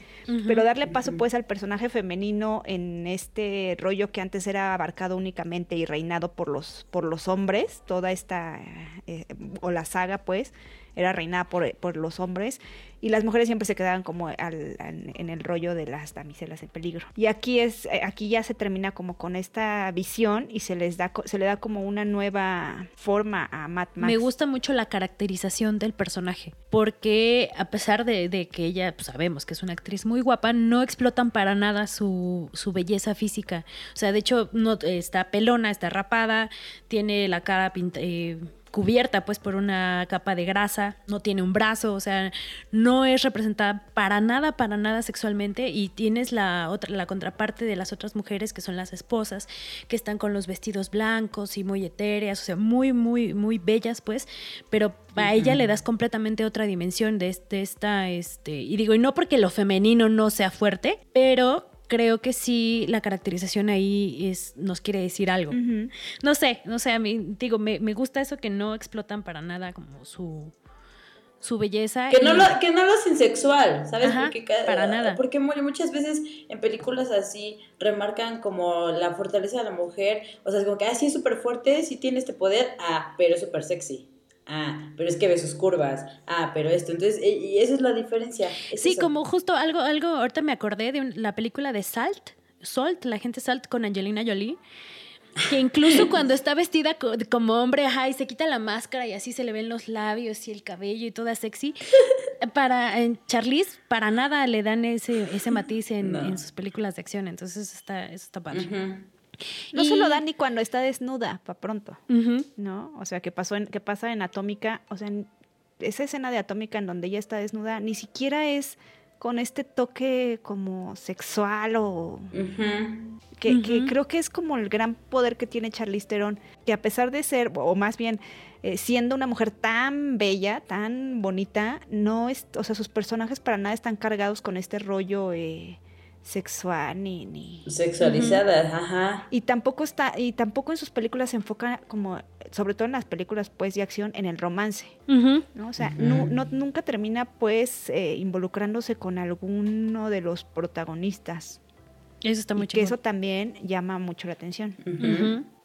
Pero darle paso pues al personaje femenino en este rollo que antes era abarcado únicamente y reinado por los, por los hombres, toda esta, eh, o la saga pues, era reinada por, por los hombres y las mujeres siempre se quedaban como en, el rollo de las damiselas en peligro. Y aquí es, eh, aquí ya se termina como con esta visión y se les da, se le da como una nueva forma a Mad Max. Me gusta mucho la caracterización del personaje, porque a pesar de, de que ella pues, sabemos que es una actriz muy guapa, no explotan para nada su, su belleza física. O sea, de hecho, está pelona, está rapada, tiene la cara pinta, eh, cubierta pues por una capa de grasa, no tiene un brazo, o sea, no es representada para nada, para nada sexualmente y tienes la otra la contraparte de las otras mujeres que son las esposas, que están con los vestidos blancos y muy etéreas, o sea, muy muy muy bellas pues, pero a ella le das completamente otra dimensión de, este, esta este y digo, y no porque lo femenino no sea fuerte, pero creo que sí la caracterización ahí es, nos quiere decir algo. No sé, no sé, a mí digo, me, me gusta eso que no explotan para nada como su, su belleza. Que no, lo, que no lo hacen sexual, ¿sabes? Ajá, porque para nada. Porque mu- muchas veces en películas así remarcan como la fortaleza de la mujer. O sea, es como que, ah, sí es súper fuerte, sí tiene este poder, ah, pero es súper sexy. Ah, pero es que ve sus curvas. Ah, pero esto. Entonces, y esa es la diferencia. es Sí, eso. como justo algo, algo, ahorita me acordé de un- la película de Salt, Salt, la gente Salt con Angelina Jolie. Que incluso cuando está vestida co- como hombre, ajá, y se quita la máscara y así se le ven los labios y el cabello y toda sexy, para en Charlize para nada le dan ese, ese matiz en, No. en sus películas de acción, entonces está, eso está padre. No Y- se lo dan ni cuando está desnuda, pa' pronto. ¿no? O sea, que pasó en, que pasa en Atómica, o sea, en esa escena de Atómica en donde ella está desnuda, ni siquiera es con este toque como sexual o que, creo que es como el gran poder que tiene Charlize Theron, que a pesar de ser, o más bien eh, siendo una mujer tan bella, tan bonita, no es, o sea, sus personajes para nada están cargados con este rollo eh, sexual ni, ni Sexualizadas, ajá. y tampoco está y tampoco en sus películas se enfoca como sobre todo en las películas pues de acción en el romance. ¿no? O sea, nu- no- nunca termina pues eh, involucrándose con alguno de los protagonistas. Eso está muy y que eso también llama mucho la atención.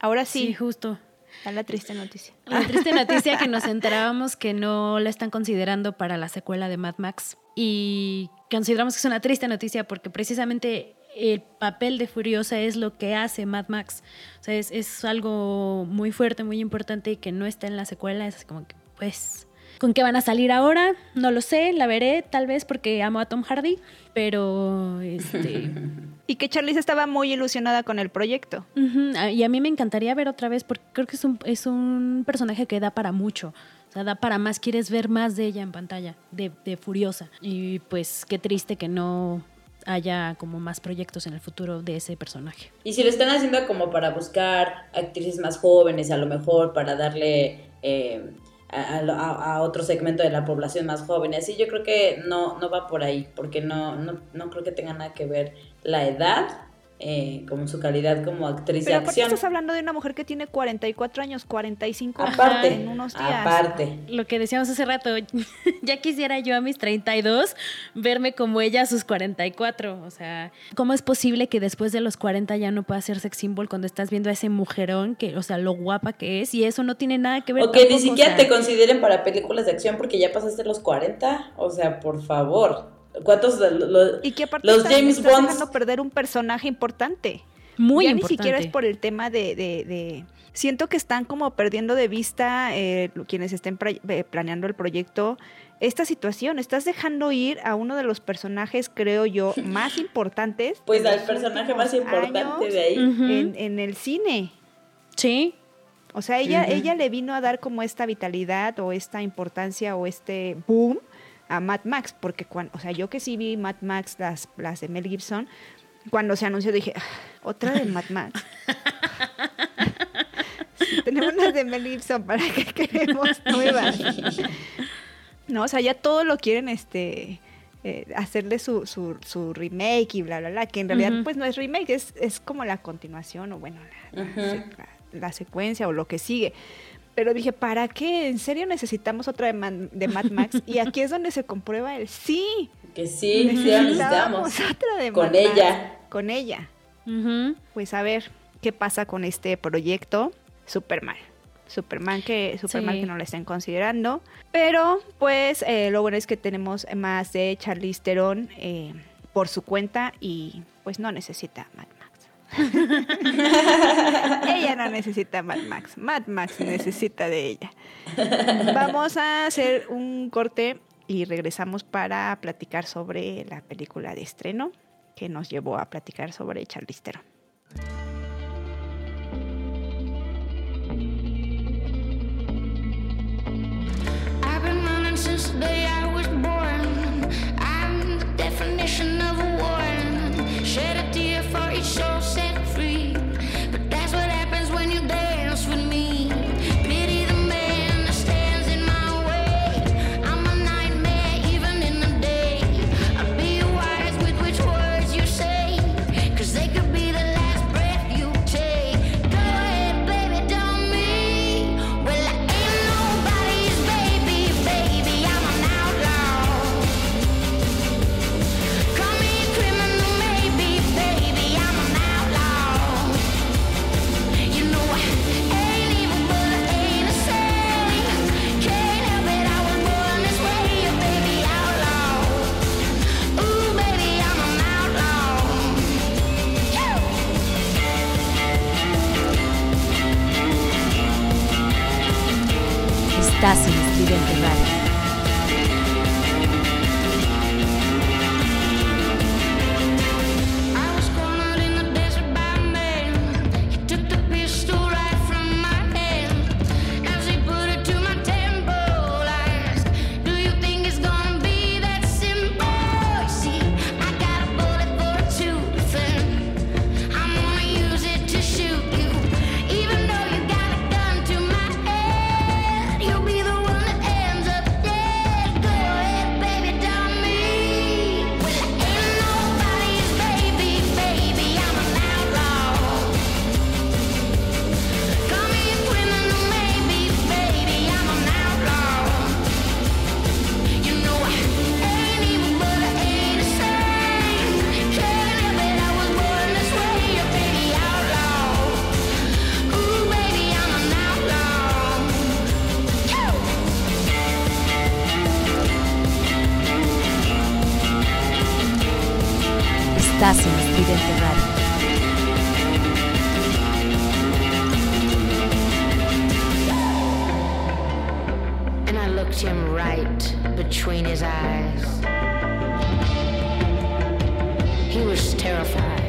Ahora Sí, sí, justo. Da la triste noticia. La triste noticia que nos enterábamos que no la están considerando para la secuela de Mad Max. Y consideramos que es una triste noticia porque precisamente el papel de Furiosa es lo que hace Mad Max. O sea, es, es algo muy fuerte, muy importante y que no está en la secuela. Es como que, pues, ¿con qué van a salir ahora? No lo sé, la veré tal vez porque amo a Tom Hardy, pero este... Y que Charlize estaba muy ilusionada con el proyecto. Y a mí me encantaría ver otra vez porque creo que es un, es un personaje que da para mucho. O sea, da para más, quieres ver más de ella en pantalla, de, de Furiosa. Y pues qué triste que no haya como más proyectos en el futuro de ese personaje. Y si lo están haciendo como para buscar actrices más jóvenes, a lo mejor para darle eh, a, a- a otro segmento de la población más joven, así yo creo que no, no va por ahí, porque no, no, no creo que tenga nada que ver la edad eh, con su calidad como actriz Pero de aparte acción. estás hablando de una mujer que tiene 44 años, 45 Aparte, en unos días. aparte. Lo que decíamos hace rato, ya quisiera yo a mis 32 verme como ella a sus 44. O sea, ¿cómo es posible que después de los 40 ya no pueda ser sex symbol cuando estás viendo a ese mujerón, que, o sea, lo guapa que es? Y eso no tiene nada que ver O que ni o siquiera sea, te consideren para películas de acción porque ya pasaste los 40. O sea, por favor. ¿Cuántos de lo- Y que aparte los James estás Bonds dejando perder un personaje importante. Muy ya importante. ni siquiera es por el tema de, de- de- Siento que están como perdiendo de vista eh, quienes estén eh, planeando el proyecto esta situación. Estás dejando ir a uno de los personajes, creo yo, más importantes. Pues al los personaje más importante de ahí. En, en el cine. Sí, O sea, ella, ella le vino a dar como esta vitalidad o esta importancia o este boom a Mad Max, porque cuando, o sea, yo que sí vi Mad Max, las, las de Mel Gibson, cuando se anunció dije, "Ah, otra de Mad Max. Sí, tenemos unas de Mel Gibson, ¿para qué queremos nuevas? No, o sea, ya todo lo quieren este eh, hacerle su, su, su remake y bla, bla, bla, que en realidad pues no es remake, es, es como la continuación o bueno, la- la secuencia o lo que sigue. Pero dije, ¿para qué? ¿En serio necesitamos otra de, Man- de Mad Max? Y aquí es donde se comprueba el sí. Que sí, sí la necesitamos. necesitábamos otra de Con Mad Max. ella. Con ella. Ujú. Pues a ver qué pasa con este proyecto. Superman. Superman que, Superman Sí. que no la estén considerando. Pero pues eh, lo bueno es que tenemos más de Charlize Theron eh, por su cuenta y pues no necesita Mad Max. ella no necesita Mad Max, Mad Max necesita de ella. Vamos a hacer un corte y regresamos para platicar sobre la película de estreno que nos llevó a platicar sobre Charlize Theron. Since the day I was born. He was terrified.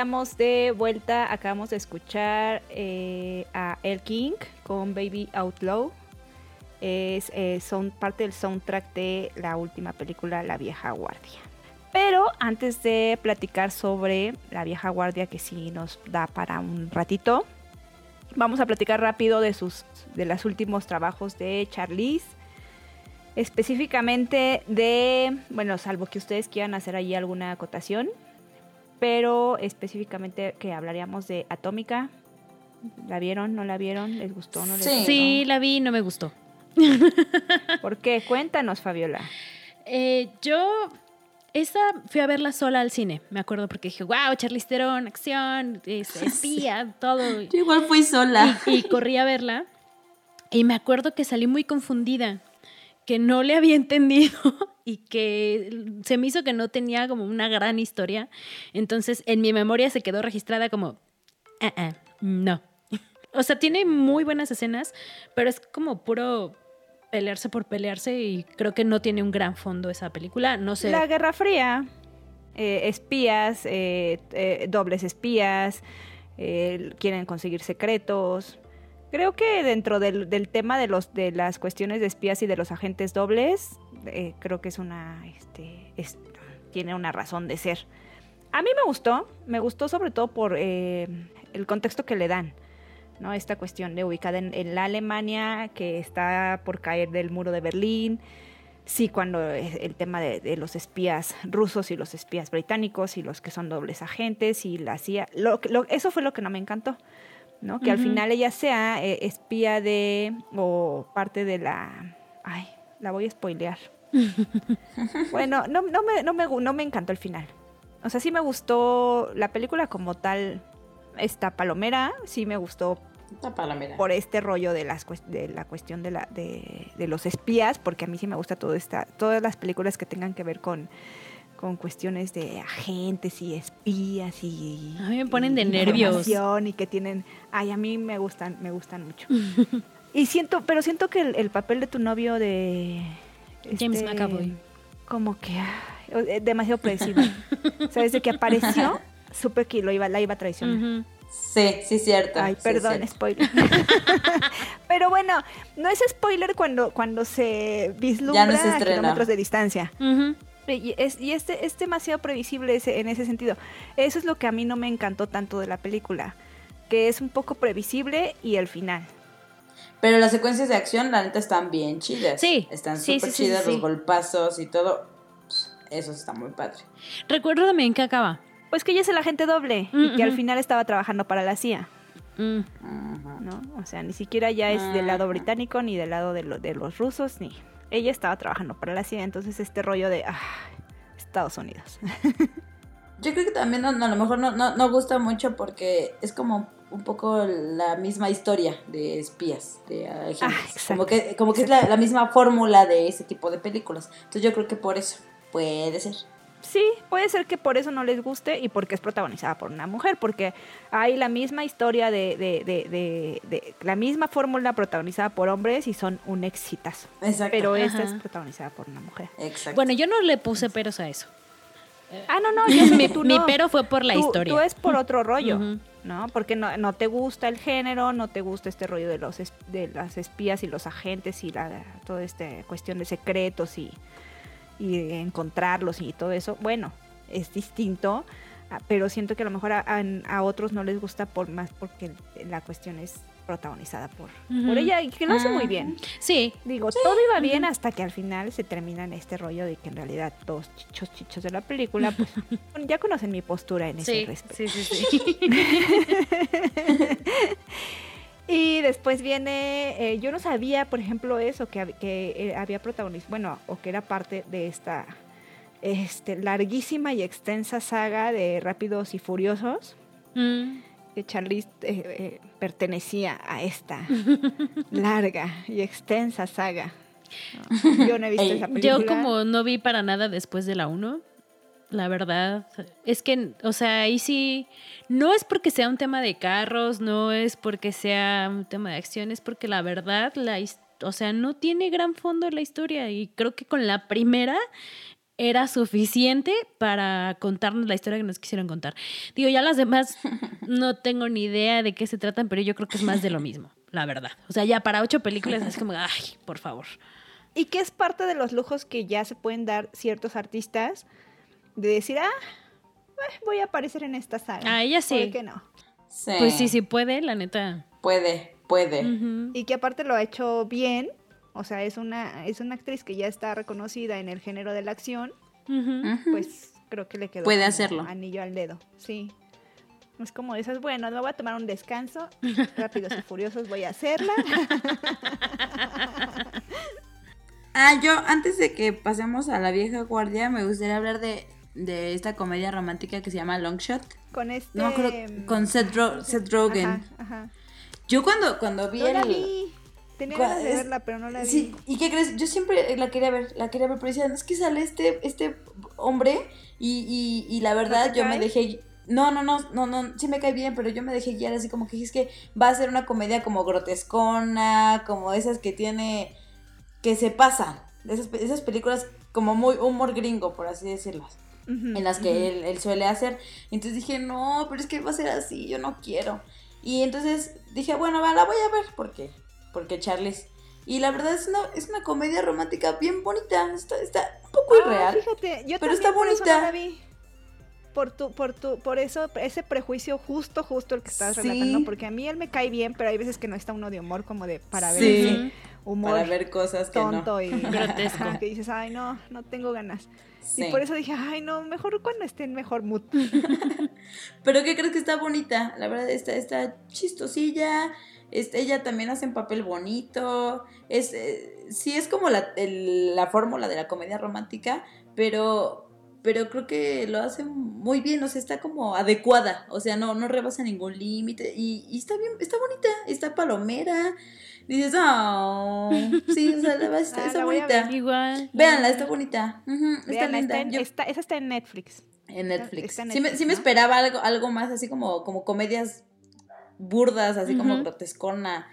Estamos de vuelta. Acabamos de escuchar eh, a El King con Baby Outlaw. Es eh, son parte del soundtrack de la última película La Vieja Guardia. Pero antes de platicar sobre La Vieja Guardia, que sí nos da para un ratito, vamos a platicar rápido de sus de los últimos trabajos de Charlize. Específicamente de, bueno, salvo que ustedes quieran hacer allí alguna acotación, pero específicamente que hablaríamos de Atómica. ¿La vieron? ¿No la vieron? ¿Les gustó? ¿No les Sí. gustó? Sí, la vi y no me gustó. ¿Por qué? Cuéntanos, Fabiola. Eh, yo esa fui a verla sola al cine, me acuerdo porque dije, wow, Charlize Theron, acción, es- espía, todo. Yo igual fui sola. Y, y corrí a verla. Y me acuerdo que salí muy confundida, que no le había entendido y que se me hizo que no tenía como una gran historia. Entonces en mi memoria se quedó registrada como, "Ah, ah, no. O sea, tiene muy buenas escenas, pero es como puro pelearse por pelearse y creo que no tiene un gran fondo esa película. No sé. La Guerra Fría, eh, espías, eh, eh, dobles espías, quieren conseguir secretos. Creo que dentro del, del tema de los de las cuestiones de espías y de los agentes dobles, eh, creo que es una, este, es- tiene una razón de ser. A mí me gustó, me gustó sobre todo por eh, el contexto que le dan. ¿no? Esta cuestión de ubicada en, en la Alemania que está por caer del muro de Berlín, sí, cuando es el tema de, de los espías rusos y los espías británicos y los que son dobles agentes y la CIA, lo, lo- eso fue lo que no me encantó, ¿no? Que al final ella sea eh, espía de, o parte de la, ay, la voy a spoilear. bueno, no, no, me, no, me, no me encantó el final. O sea, sí me gustó la película como tal, esta palomera, sí me gustó Una palomera. por este rollo de, las, de la cuestión de, la, de, de los espías, porque a mí sí me gusta todo esta, todas las películas que tengan que ver con, con cuestiones de agentes y espías y... A mí me ponen de nervios. Y que tienen... Ay, a mí me gustan, me gustan mucho. y siento, pero siento que el, el papel de tu novio de... James este, McAvoy. Como que... ay, es demasiado predecible. o sea, desde que apareció, supe que lo iba, la iba a traicionar. Ujú. Sí, sí, cierto. Ay, sí, perdón, cierto. spoiler. Pero bueno, no es spoiler cuando, cuando se vislumbra Ya no se a kilómetros de distancia. Ujú. Y es, y este es demasiado previsible ese- en ese sentido. Eso es lo que a mí no me encantó tanto de la película. que es un poco previsible y el final. Pero las secuencias de acción, la neta, están bien chidas. Sí, Están súper sí, sí, chidas, sí. los golpazos y todo. Eso está muy padre. Recuerdo también que acaba. Pues que ella es el agente doble Mm, y que al final estaba trabajando para la CIA, Mm. ¿no? O sea, ni siquiera ya es del lado británico ni del lado de, lo- de los rusos, ni... Ella estaba trabajando para la CIA, entonces este rollo de... ah, Estados Unidos. Yo creo que también no, no, a lo mejor no, no, no gusta mucho porque es como un poco la misma historia de espías, de agentes. Ah, como que, como que es la, la misma fórmula de ese tipo de películas. Entonces yo creo que por eso puede ser. Sí, puede ser que por eso no les guste y porque es protagonizada por una mujer, porque hay la misma historia de, de, de, de- de- la misma fórmula protagonizada por hombres y son un exitazo. Exacto. Pero esta Ajá. es protagonizada por una mujer. Exacto. Bueno, yo no le puse peros a eso. Ah, no, no, yo Mi, tú mi pero fue por la tú, historia. Tú es por otro rollo. ¿no? Porque no, no te gusta el género, no te gusta este rollo de los es- de las espías y los agentes y la toda esta cuestión de secretos y, y de encontrarlos y todo eso. Bueno, es distinto, ah, pero siento que a lo mejor a, a- a otros no les gusta por más porque la cuestión es protagonizada por, por ella y que lo hace muy bien. Sí, Digo, todo iba bien hasta que al final se termina en este rollo de que en realidad todos chichos chichos de la película, pues ya conocen mi postura en ese sí, respecto. sí, sí, sí. Y después viene, eh, yo no sabía, por ejemplo, eso, que, que eh, había protagonista, bueno, o que era parte de esta este, larguísima y extensa saga de Rápidos y Furiosos, Mm. que Charlize eh, eh, pertenecía a esta larga y extensa saga. No, Yo no he visto esa película. Yo como no vi para nada después de la 1, la verdad, es que, o sea, ahí sí, no es porque sea un tema de carros, no es porque sea un tema de acción, es porque la verdad, la, o sea, no tiene gran fondo la historia y creo que con la primera era suficiente para contarnos la historia que nos quisieron contar. Digo, ya las demás no tengo ni idea de qué se tratan, pero yo creo que es más de lo mismo, la verdad. O sea, ya para ocho películas es como, ay, por favor. Y que es parte de los lujos que ya se pueden dar ciertos artistas de decir, ah, eh, voy a aparecer en esta saga. Ah, ella sí. ¿Por qué no? Sí. Pues sí, sí puede, la neta. Puede, puede. Y que aparte lo ha hecho bien. O sea, es una, es una actriz que ya está reconocida en el género de la acción. Pues creo que le quedó Puede hacerlo. anillo al dedo. Sí. Es como esas, bueno, me voy a tomar un descanso. Rápidos y furiosos voy a hacerla. Ah, yo antes de que pasemos a la vieja guardia, me gustaría hablar de, de esta comedia romántica que se llama Long Shot. con este. No con Seth, Ro- Seth Rogen. Ajá, ajá. Yo cuando, cuando vi No el... vi. Tenía ganas de verla, pero no la vi. Sí, ¿y qué crees? Yo siempre la quería ver, la quería ver, pero decían, es que sale este, este hombre y, y, y la verdad yo me dejé... No, no, no, no, no, sí me cae bien, pero yo me dejé guiar así como que es que va a ser una comedia como grotescona, como esas que tiene, que se pasan, esas, esas películas como muy humor gringo, por así decirlas, En las que él, él suele hacer. Entonces dije, no, pero es que va a ser así, yo no quiero. Y entonces dije, bueno, va, la voy a ver, porque, porque Charles. Y la verdad es una, es una comedia romántica bien bonita, está, está un poco Ah, irreal. fíjate, yo pero está por eso bonita. no la vi. Por tu, por tu, por eso, ese prejuicio justo, justo el que estás Sí. relatando, porque a mí él me cae bien, pero hay veces que no está uno de humor como de para ver Sí. humor Para ver cosas que tonto no. y Grotesco. que dices, ay no, no tengo ganas. Sí. Y por eso dije, ay no, mejor cuando esté en mejor mood. Pero ¿qué crees que está bonita? La verdad está, está chistosilla. Este, ella también hace un papel bonito. Es, eh, sí, es como la, el- la fórmula de la comedia romántica, pero, pero creo que lo hace muy bien. O sea, está como adecuada. O sea, no, no rebasa ningún límite. Y, y está bien, está bonita. Está palomera. Dices, oh, sí, o sea, la verdad está, Ah, está la voy a bonita. ver. Igual. Véanla, está bonita. Está linda. está en- Yo- está- esa está en Netflix. en Netflix. está en sí, me, sí me esperaba algo, algo más así como, como comedias burdas, así como grotescona.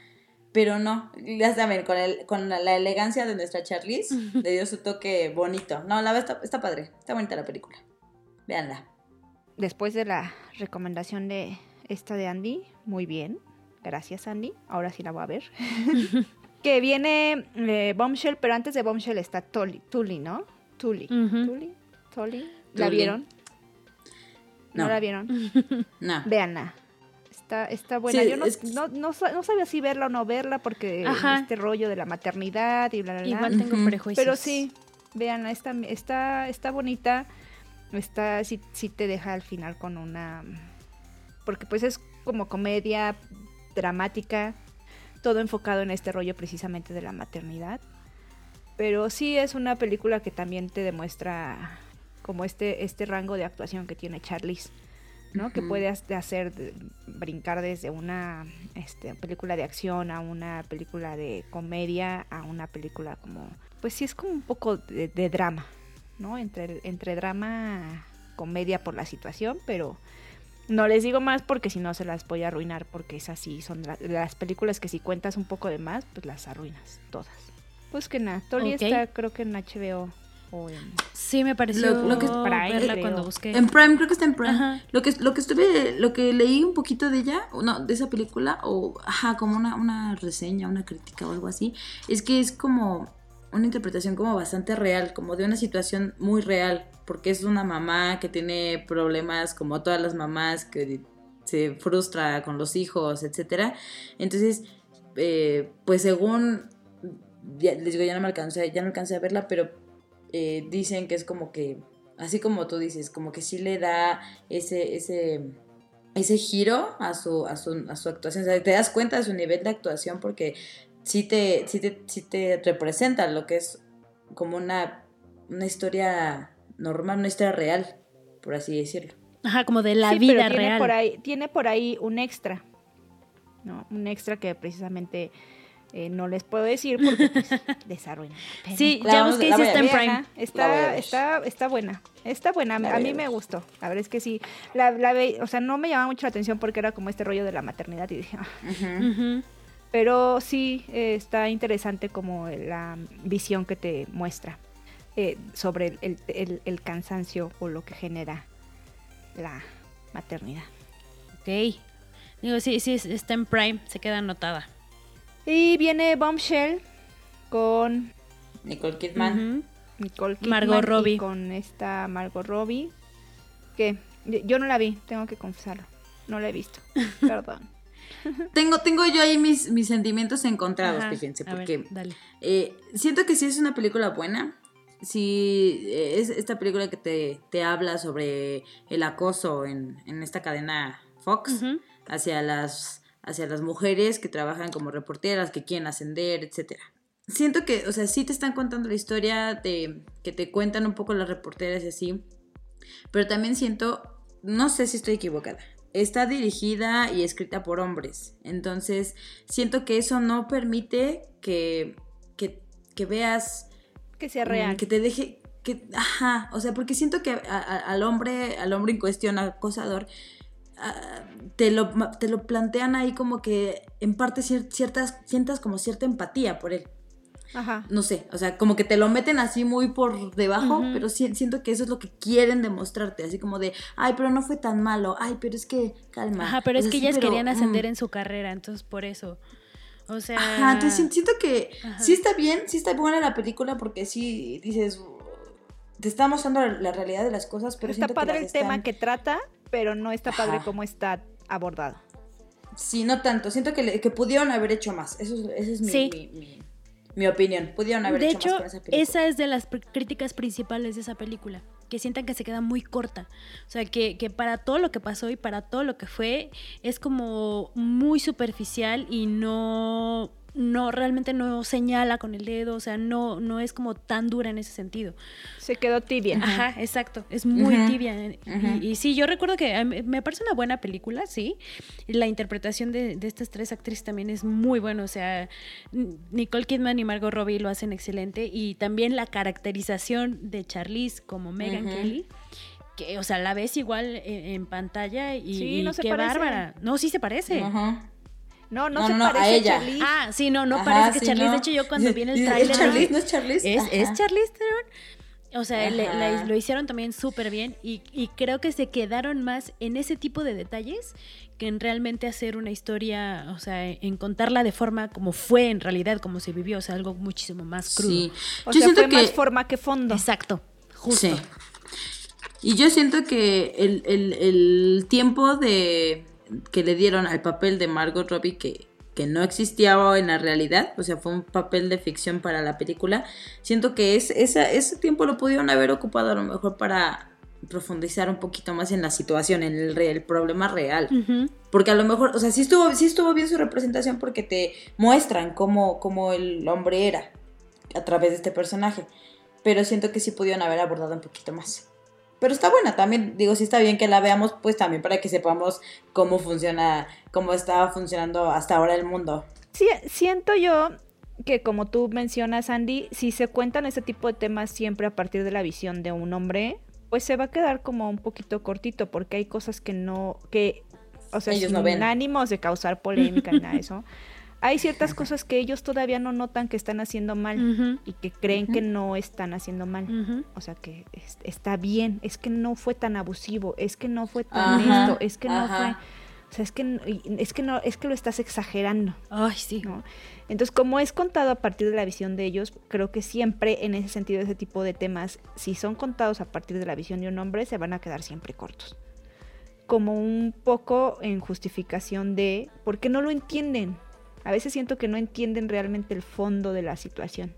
Pero no, ya saben, con, el, con la, la elegancia de nuestra Charlize, le dio su toque bonito. No, la verdad está, está padre, está bonita la película. Véanla. Después de la recomendación de esta de Andy, muy bien. Gracias, Andy. Ahora sí la voy a ver. que viene eh, Bombshell, pero antes de Bombshell está Tully, Tully ¿no? Tully. Ujú. Tully. Tully. ¿La Tully. vieron? ¿No, No. la vieron? No. Véanla. Está, está buena. Sí, Yo no, es- no, no, sa- no sabía si verla o no verla porque Ajá. este rollo de la maternidad y bla, bla, bla. Igual tengo Ujú. prejuicios. Pero sí, vean, está, está, está bonita. Está, sí, sí te deja al final con una... Porque pues es como comedia dramática, todo enfocado en este rollo precisamente de la maternidad. Pero sí es una película que también te demuestra como este, este rango de actuación que tiene Charlize. ¿no? Que puede hacer de- brincar desde una este, película de acción a una película de comedia a una película como pues sí es como un poco de, de drama no entre entre drama comedia por la situación pero no les digo más porque si no se las voy a arruinar porque es así son la- las películas que si cuentas un poco de más pues las arruinas todas pues que nada Tolly está creo que en HBO o en Sí, me pareció Lo- lo que Prime, verla creo. cuando busqué. En Prime, creo que está en Prime. Ajá. Lo que, lo que estuve, lo que leí un poquito de ella, o no, de esa película, o ajá, como una, una reseña, una crítica o algo así, es que es como una interpretación como bastante real, como de una situación muy real, porque es una mamá que tiene problemas como todas las mamás, que se frustra con los hijos, etcétera. Entonces, eh, pues según, ya, les digo, ya no me alcancé, ya no alcancé a verla, pero eh, dicen que es como que, así como tú dices, como que sí le da ese, ese, ese giro a su, a, su, a su actuación. O sea, te das cuenta de su nivel de actuación porque sí te, sí te, sí te representa lo que es como una, una historia normal, una historia real, por así decirlo. Ajá, como de la Sí, pero vida tiene real. Por ahí, tiene por ahí un extra. ¿no? Un extra que precisamente eh, no les puedo decir porque pues, les arruina la pena. Sí, La ya vamos- busqué a está en. Prime. Está, está, está buena. Está buena. La A mí me gustó. La verdad es que sí. La, la ve- o sea, no me llamaba mucho la atención porque era como este rollo de la maternidad y dije, "Ah". Ujú. Pero sí eh, está interesante como la visión que te muestra eh, sobre el, el- el- el cansancio o lo que genera la maternidad. Ok. Digo, sí, sí, está en Prime, se queda anotada. Y viene Bombshell con Nicole Kidman. Nicole Kidman Margot y Robbie. con esta Margot Robbie. Que yo no la vi, tengo que confesarlo. No la he visto. Perdón. Tengo, tengo yo ahí mis, mis sentimientos encontrados, Ajá, fíjense, ver, porque dale. Eh, siento que sí es una película buena. Sí, eh, es esta película que te, te habla sobre el acoso en, en esta cadena Fox hacia, las, hacia las mujeres que trabajan como reporteras, que quieren ascender, etcétera. Siento que, o sea, sí te están contando la historia de que te cuentan un poco las reporteras y así, pero también siento, no sé si estoy equivocada, está dirigida y escrita por hombres, entonces siento que eso no permite que, que, que veas Que sea Mm, real. Que te deje. Que, ajá, o sea, porque siento que a- a- al hombre, al hombre en cuestión, acosador, ah, te, lo, te lo plantean ahí como que en parte cier- ciertas, sientas como cierta empatía por él. Ajá. No sé, o sea, como que te lo meten así muy por debajo, pero si- siento que eso es lo que quieren demostrarte, así como de, ay, pero no fue tan malo, ay, pero es que, calma. Ajá, pero O es sea, que sí, ellas pero, querían ascender mm. en su carrera, entonces por eso. O sea. Ajá, entonces si- siento que Ajá. sí está bien, sí está buena la película porque sí dices, "Uh, te está mostrando la, la realidad de las cosas, pero está siento padre que el tema que trata, pero no está padre cómo está abordado. Sí, no tanto, siento que, le- que pudieron haber hecho más, eso es, esa es mi, Sí. mi, mi- mi opinión, pudieron haber de hecho, hecho, más con esa película. esa es de las críticas principales de esa película. Que sientan que se queda muy corta. O sea, que, que para todo lo que pasó y para todo lo que fue, es como muy superficial y no, no realmente no señala con el dedo. O sea, no, no es como tan dura en ese sentido. Se quedó tibia. Ajá, exacto. Es muy tibia. Y-. Y, sí, yo recuerdo que me parece una buena película, sí. La interpretación de, de estas tres actrices también es muy buena. O sea, Nicole Kidman y Margot Robbie lo hacen excelente. Y también la caracterización de Charlize como Megan. Kelly. Que, o sea, la ves igual en, en pantalla y, Sí, y no se qué parece. bárbara. No, sí se parece. Ajá. No, no, No, se no, a parece a ella. Charlize. Ah, sí, no, no Ajá, parece que sí, Charlize. no. De hecho, yo cuando vi en el tráiler... ¿Es Charlize? ¿No es Charlize? Es, es Charlize Theron. O sea, le- la- Ajá. lo hicieron también súper bien y, y creo que se quedaron más en ese tipo de detalles que en realmente hacer una historia, o sea, en contarla de forma como fue en realidad, como se vivió, o sea, algo muchísimo más crudo. Sí. O Yo sea, siento fue que... más forma que fondo. Exacto, justo. Sí. Y yo siento que el, el- el tiempo de, que le dieron al papel de Margot Robbie que, que no existía en la realidad, o sea, fue un papel de ficción para la película, siento que es, esa, ese tiempo lo pudieron haber ocupado a lo mejor para profundizar un poquito más en la situación, en el, el problema real. Ujú. Porque a lo mejor, o sea, sí estuvo, sí estuvo bien su representación porque te muestran cómo, cómo el hombre era a través de este personaje. Pero siento que sí pudieron haber abordado un poquito más. Pero está buena también, digo, sí está bien que la veamos, pues también para que sepamos cómo funciona, cómo estaba funcionando hasta ahora el mundo. Sí, siento yo que como tú mencionas, Andy, si se cuentan ese tipo de temas siempre a partir de la visión de un hombre, pues se va a quedar como un poquito cortito porque hay cosas que no, que, o sea, Ellos sin no ven. ánimos de causar polémica ni nada de eso. Hay ciertas cosas que ellos todavía no notan que están haciendo mal y que creen que no están haciendo mal. O sea, que es- está bien, es que no fue tan abusivo, es que no fue tan esto, es que no fue, o sea, es que es que no, es que lo estás exagerando. Ay, sí. ¿no? Entonces, como es contado a partir de la visión de ellos, creo que siempre en ese sentido, ese tipo de temas, si son contados a partir de la visión de un hombre, se van a quedar siempre cortos. Como un poco en justificación de, ¿por qué no lo entienden? A veces siento que no entienden realmente el fondo de la situación.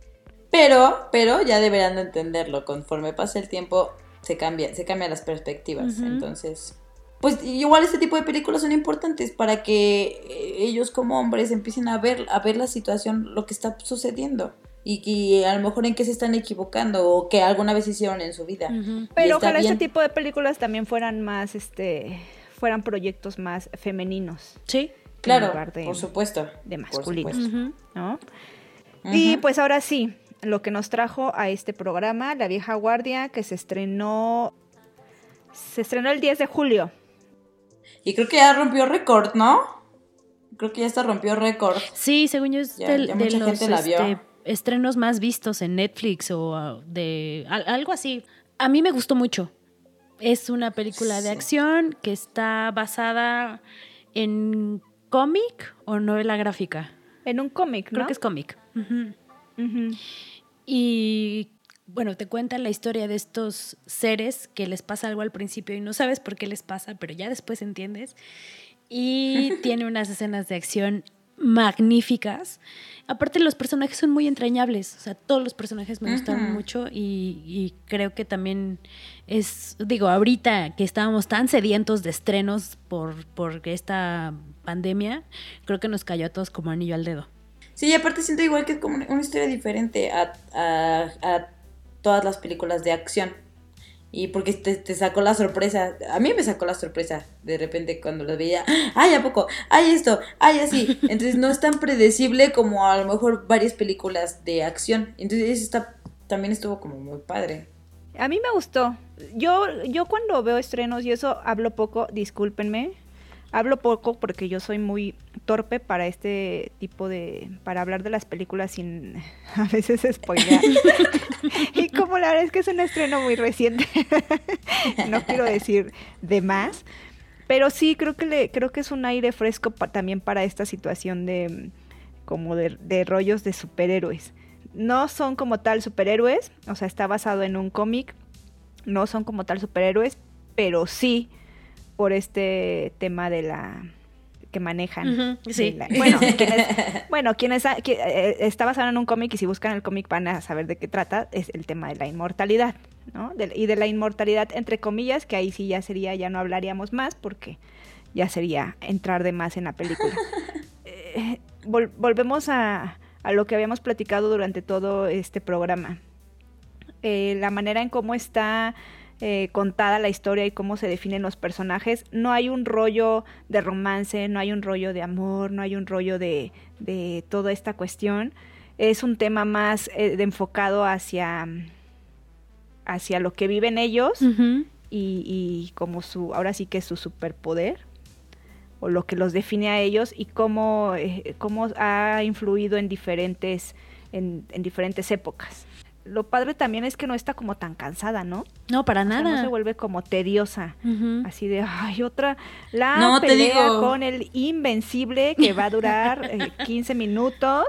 Pero, pero ya deberán de entenderlo. Conforme pasa el tiempo, se cambia, se cambian las perspectivas. Entonces, pues igual este tipo de películas son importantes para que eh, ellos como hombres empiecen a ver, a ver la situación, lo que está sucediendo. Y que a lo mejor en qué se están equivocando o que alguna vez hicieron en su vida. Ujú. Y Pero ojalá bien. este tipo de películas también fueran más, este, fueran proyectos más femeninos, Sí. En Claro, lugar de- por supuesto. de. Ujú. ¿no? Y pues ahora sí, lo que nos trajo a este programa, La Vieja Guardia, que se estrenó, se estrenó el 10 de julio. Y creo que ya rompió récord, ¿no? Creo que ya hasta rompió récord. Sí, según yo es Ya- del- ya de, mucha los gente la vio. este, estrenos más vistos en Netflix o ah, de al- algo así. A mí me gustó mucho. Es una película de acción que está basada en cómic o novela gráfica. En un cómic, Creo ¿no? que es cómic. Y bueno, te cuentan la historia de estos seres que les pasa algo al principio y no sabes por qué les pasa, pero ya después entiendes. Y tiene unas escenas de acción magníficas. Aparte, los personajes son muy entrañables. O sea, todos los personajes me gustaron mucho y, y creo que también es, digo, ahorita que estábamos tan sedientos de estrenos por, por esta pandemia, creo que nos cayó a todos como anillo al dedo. Sí, y aparte siento igual que es como una, historia diferente a, a- a todas las películas de acción. Y porque te, te sacó la sorpresa, a mí me sacó la sorpresa de repente cuando lo veía, ay, ¿a poco? Ay, esto, ay, así. Entonces no es tan predecible como a lo mejor varias películas de acción. Entonces eso está, también estuvo como muy padre. A mí me gustó. Yo, yo cuando veo estrenos y eso hablo poco, discúlpenme. Hablo poco porque yo soy muy torpe para este tipo de... para hablar de las películas sin a veces spoilear. y como la verdad es que es un estreno muy reciente, no quiero decir de más, pero sí creo que le, creo que es un aire fresco pa- también para esta situación de como de, de rollos de superhéroes. No son como tal superhéroes, o sea, está basado en un cómic, no son como tal superhéroes, pero sí por este tema de la que manejan. Sí. la- bueno, quienes, bueno, quienes eh, está basado en un cómic y si buscan el cómic van a saber de qué trata, es el tema de la inmortalidad, ¿no? De- y de la inmortalidad entre comillas, que ahí sí ya sería, ya no hablaríamos más porque ya sería entrar de más en la película. Eh, vol- volvemos a, a lo que habíamos platicado durante todo este programa. Eh, la manera en cómo está eh, contada la historia y cómo se definen los personajes, no hay un rollo de romance, no hay un rollo de amor, no hay un rollo de, de toda esta cuestión. Es un tema más eh, de enfocado hacia, hacia lo que viven ellos y como su, ahora sí que es su superpoder, o lo que los define a ellos y cómo, eh, cómo ha influido en diferentes, en, en diferentes épocas. Lo padre también es que no está como tan cansada, ¿no? No, para O sea, nada. no se vuelve como tediosa. Así de, ay, otra, la No, te pelea digo. con el invencible que va a durar eh, 15 minutos.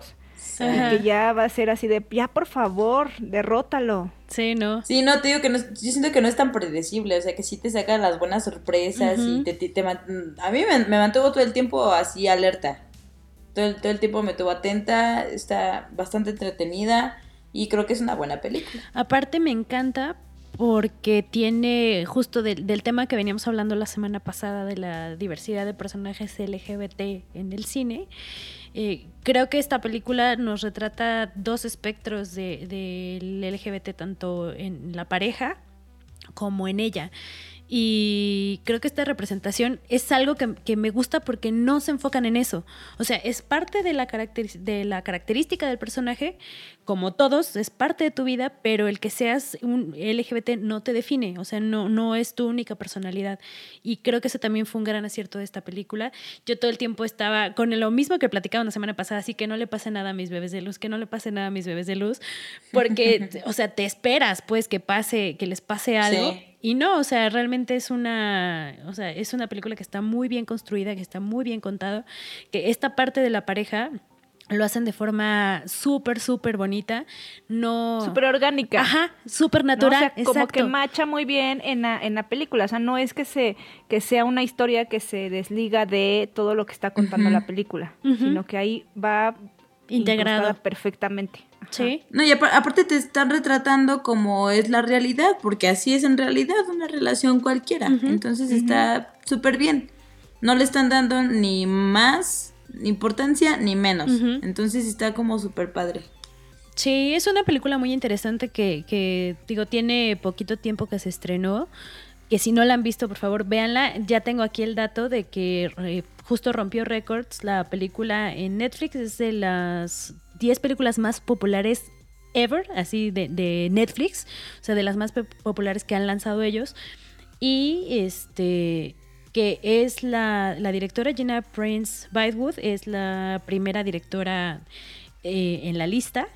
y que ya va a ser así de, ya por favor, derrótalo. Sí, ¿no? Sí, no, te digo que no, es- yo siento que no es tan predecible, o sea, que sí te saca las buenas sorpresas y te, te- te a mí me, me mantuvo todo el tiempo así alerta. Todo el, todo el tiempo me tuvo atenta, está bastante entretenida y creo que es una buena película. Aparte me encanta porque tiene justo del, tema que veníamos hablando la semana pasada de la diversidad de personajes LGBT en el cine. Eh, creo que esta película nos retrata dos espectros de- del LGBT, tanto en la pareja como en ella. Y creo que esta representación es algo que, que me gusta porque no se enfocan en eso. O sea, es parte de la, caracteri- de la característica del personaje, como todos, es parte de tu vida, pero el que seas un LGBT no te define, o sea, no, no es tu única personalidad. Y creo que eso también fue un gran acierto de esta película. Yo todo el tiempo estaba con lo mismo que platicaba la semana pasada, así que no le pase nada a mis bebés de luz, que no le pase nada a mis bebés de luz, porque, o sea, te esperas pues que pase, que les pase algo. Sí. Y no, o sea, realmente es una, o sea, es una película que está muy bien construida, que está muy bien contado, que esta parte de la pareja lo hacen de forma súper, súper bonita, no... Súper orgánica. Ajá, súper ¿no? O natural, sea, como que macha muy bien en la, en la película. O sea, no es que se que sea una historia que se desliga de todo lo que está contando la película, sino que ahí va Integrado. perfectamente. Sí. No, y apa- aparte te están retratando como es la realidad, porque así es en realidad una relación cualquiera. Entonces está súper bien. No le están dando ni más importancia ni menos. Entonces está como súper padre. Sí, es una película muy interesante que, que, digo, tiene poquito tiempo que se estrenó. Que si no la han visto, por favor, véanla. Ya tengo aquí el dato de que eh, justo rompió récords la película en Netflix. Es de las 10 películas más populares ever, así de, de Netflix. O sea, de las más populares que han lanzado ellos. Y este que es la, la directora Gina Prince Bythewood, es la primera directora eh, en la lista.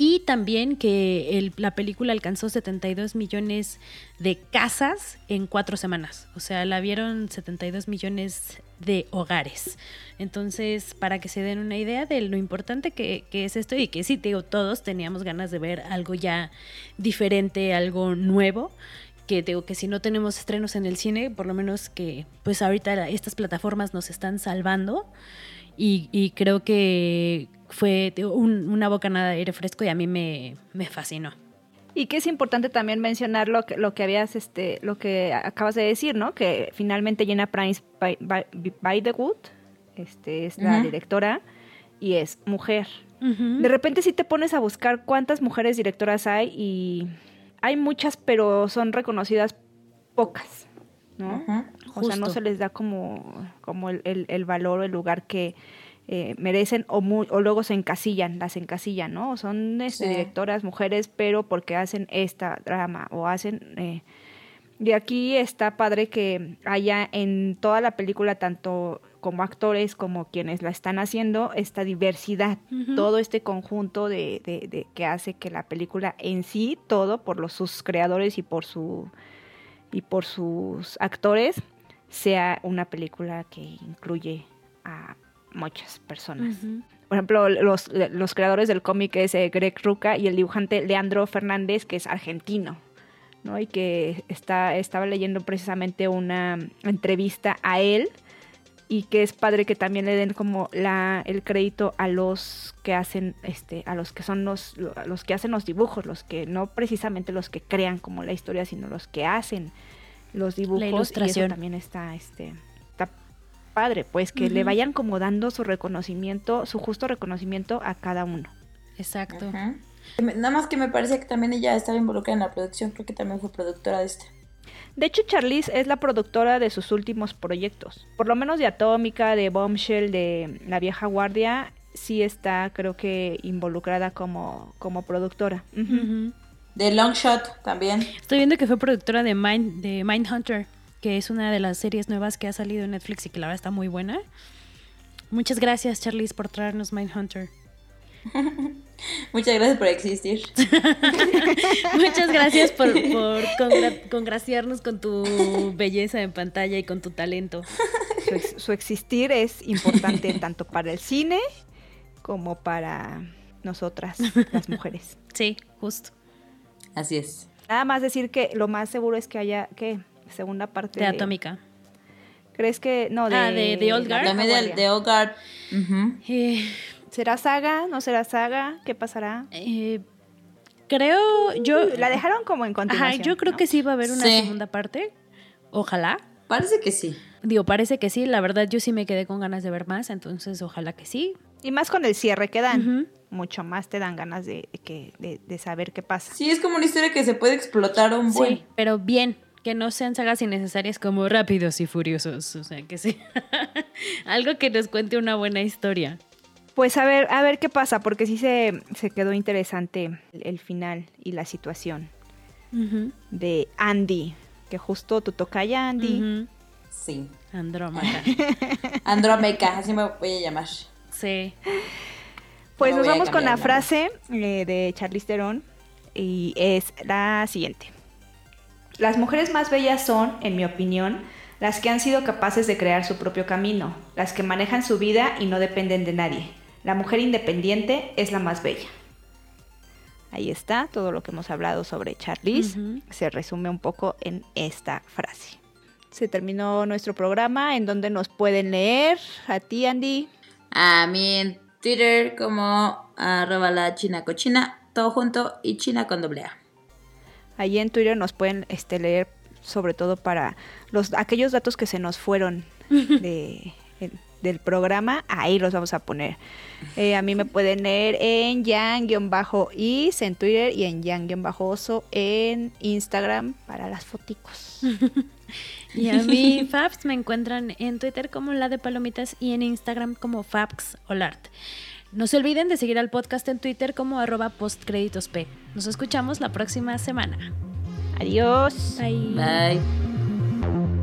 Y también que la película alcanzó 72 millones de casas en cuatro semanas. O sea, la vieron 72 millones de hogares. Entonces, para que se den una idea de lo importante que, que es esto y que sí, digo, todos teníamos ganas de ver algo ya diferente, algo nuevo. Que digo que si no tenemos estrenos en el cine, por lo menos que pues ahorita estas plataformas nos están salvando. Y creo que fue un- una bocanada de aire fresco y a mí me, me fascinó. Y que es importante también mencionar lo que, lo que habías, este, lo que acabas de decir, ¿no? Que finalmente Jenna Price by, by, by the Wood, este, es la directora y es mujer. De repente sí te pones a buscar cuántas mujeres directoras hay y hay muchas, pero son reconocidas pocas, ¿no? O sea, no se les da como, como el, el- el valor o el lugar que eh, merecen o, o luego se encasillan, las encasillan, ¿no? Son este, Sí. directoras mujeres, pero porque hacen esta drama o hacen... eh, y aquí está padre que haya en toda la película, tanto como actores como quienes la están haciendo, esta diversidad, todo este conjunto de, de- de- que hace que la película en sí, todo por los, sus creadores y por su y por sus actores, sea una película que incluye a muchas personas. Por ejemplo, los, los creadores del cómic es eh, Greg Ruca y el dibujante Leandro Fernández, que es argentino, ¿no? Y que está, estaba leyendo precisamente una entrevista a él y que es padre que también le den como la, el crédito a los que hacen, este, a los que son los, los que hacen los dibujos, los que no precisamente los que crean como la historia, sino los que hacen los dibujos. Y ilustración. eso también está, este, padre, pues que le vayan como dando su reconocimiento, su justo reconocimiento a cada uno. Exacto. Nada más que me parece que también ella estaba involucrada en la producción, creo que también fue productora de este. De hecho, Charlize es la productora de sus últimos proyectos. Por lo menos de Atómica, de Bombshell, de La Vieja Guardia, sí está, creo que, involucrada como, como productora. Ujú. Ujú. De Long Shot también. Estoy viendo que fue productora de Mind, de Mindhunter, que es una de las series nuevas que ha salido en Netflix y que la verdad está muy buena. Muchas gracias, Charlize, por traernos Mindhunter. Muchas gracias por existir. Muchas gracias por, por congra- congraciarnos con tu belleza en pantalla y con tu talento. Su, ex- su existir es importante tanto para el cine como para nosotras, las mujeres. Sí, justo. Así es. Nada más decir que lo más seguro es que haya, ¿qué? Segunda parte De Atómica. ¿Crees que, no, de... Ah, de The Old Guard. de. Ujú. Eh, ¿Será saga? ¿No será saga? ¿Qué pasará? eh, creo, yo... La dejaron como en Ajá, continuación. yo creo ¿no? que sí va a haber una Sí. segunda parte. Ojalá. Parece que sí. Digo, parece que sí. La verdad, yo sí me quedé con ganas de ver más, entonces ojalá que sí. Y más con el cierre que dan. Mucho más te dan ganas de, que, de, de saber qué pasa. Sí, es como una historia que se puede explotar un buen. Sí, pero bien. Que no sean sagas innecesarias como rápidos y furiosos. O sea, que sí. Algo que nos cuente una buena historia. Pues a ver, a ver qué pasa, porque sí se, se quedó interesante el, el final y la situación de Andy, que justo tu tocaya Andy. Sí. Andrómaca. Andromeca, así me voy a llamar. sí. Pues No nos vamos con la frase eh, de Charlize Theron y es la siguiente. Las mujeres más bellas son, en mi opinión, las que han sido capaces de crear su propio camino, las que manejan su vida y no dependen de nadie. La mujer independiente es la más bella. Ahí está todo lo que hemos hablado sobre Charlize. Se resume un poco en esta frase. Se terminó nuestro programa en donde nos pueden leer a ti, Andy. A mí en Twitter como arroba la china cochina, todo junto y china con doble A. Ahí en Twitter nos pueden este, leer sobre todo para los aquellos datos que se nos fueron de, en- del programa, ahí los vamos a poner. Eh, a mí me pueden leer en Jan-Is en Twitter y en Jan-Oso en Instagram para las foticos. Y a mí, Fabs, me encuentran en Twitter como la de Palomitas y en Instagram como FabsOlart. No se olviden de seguir al podcast en Twitter como arroba postcréditosp. Nos escuchamos la próxima semana. Adiós. Bye. Bye.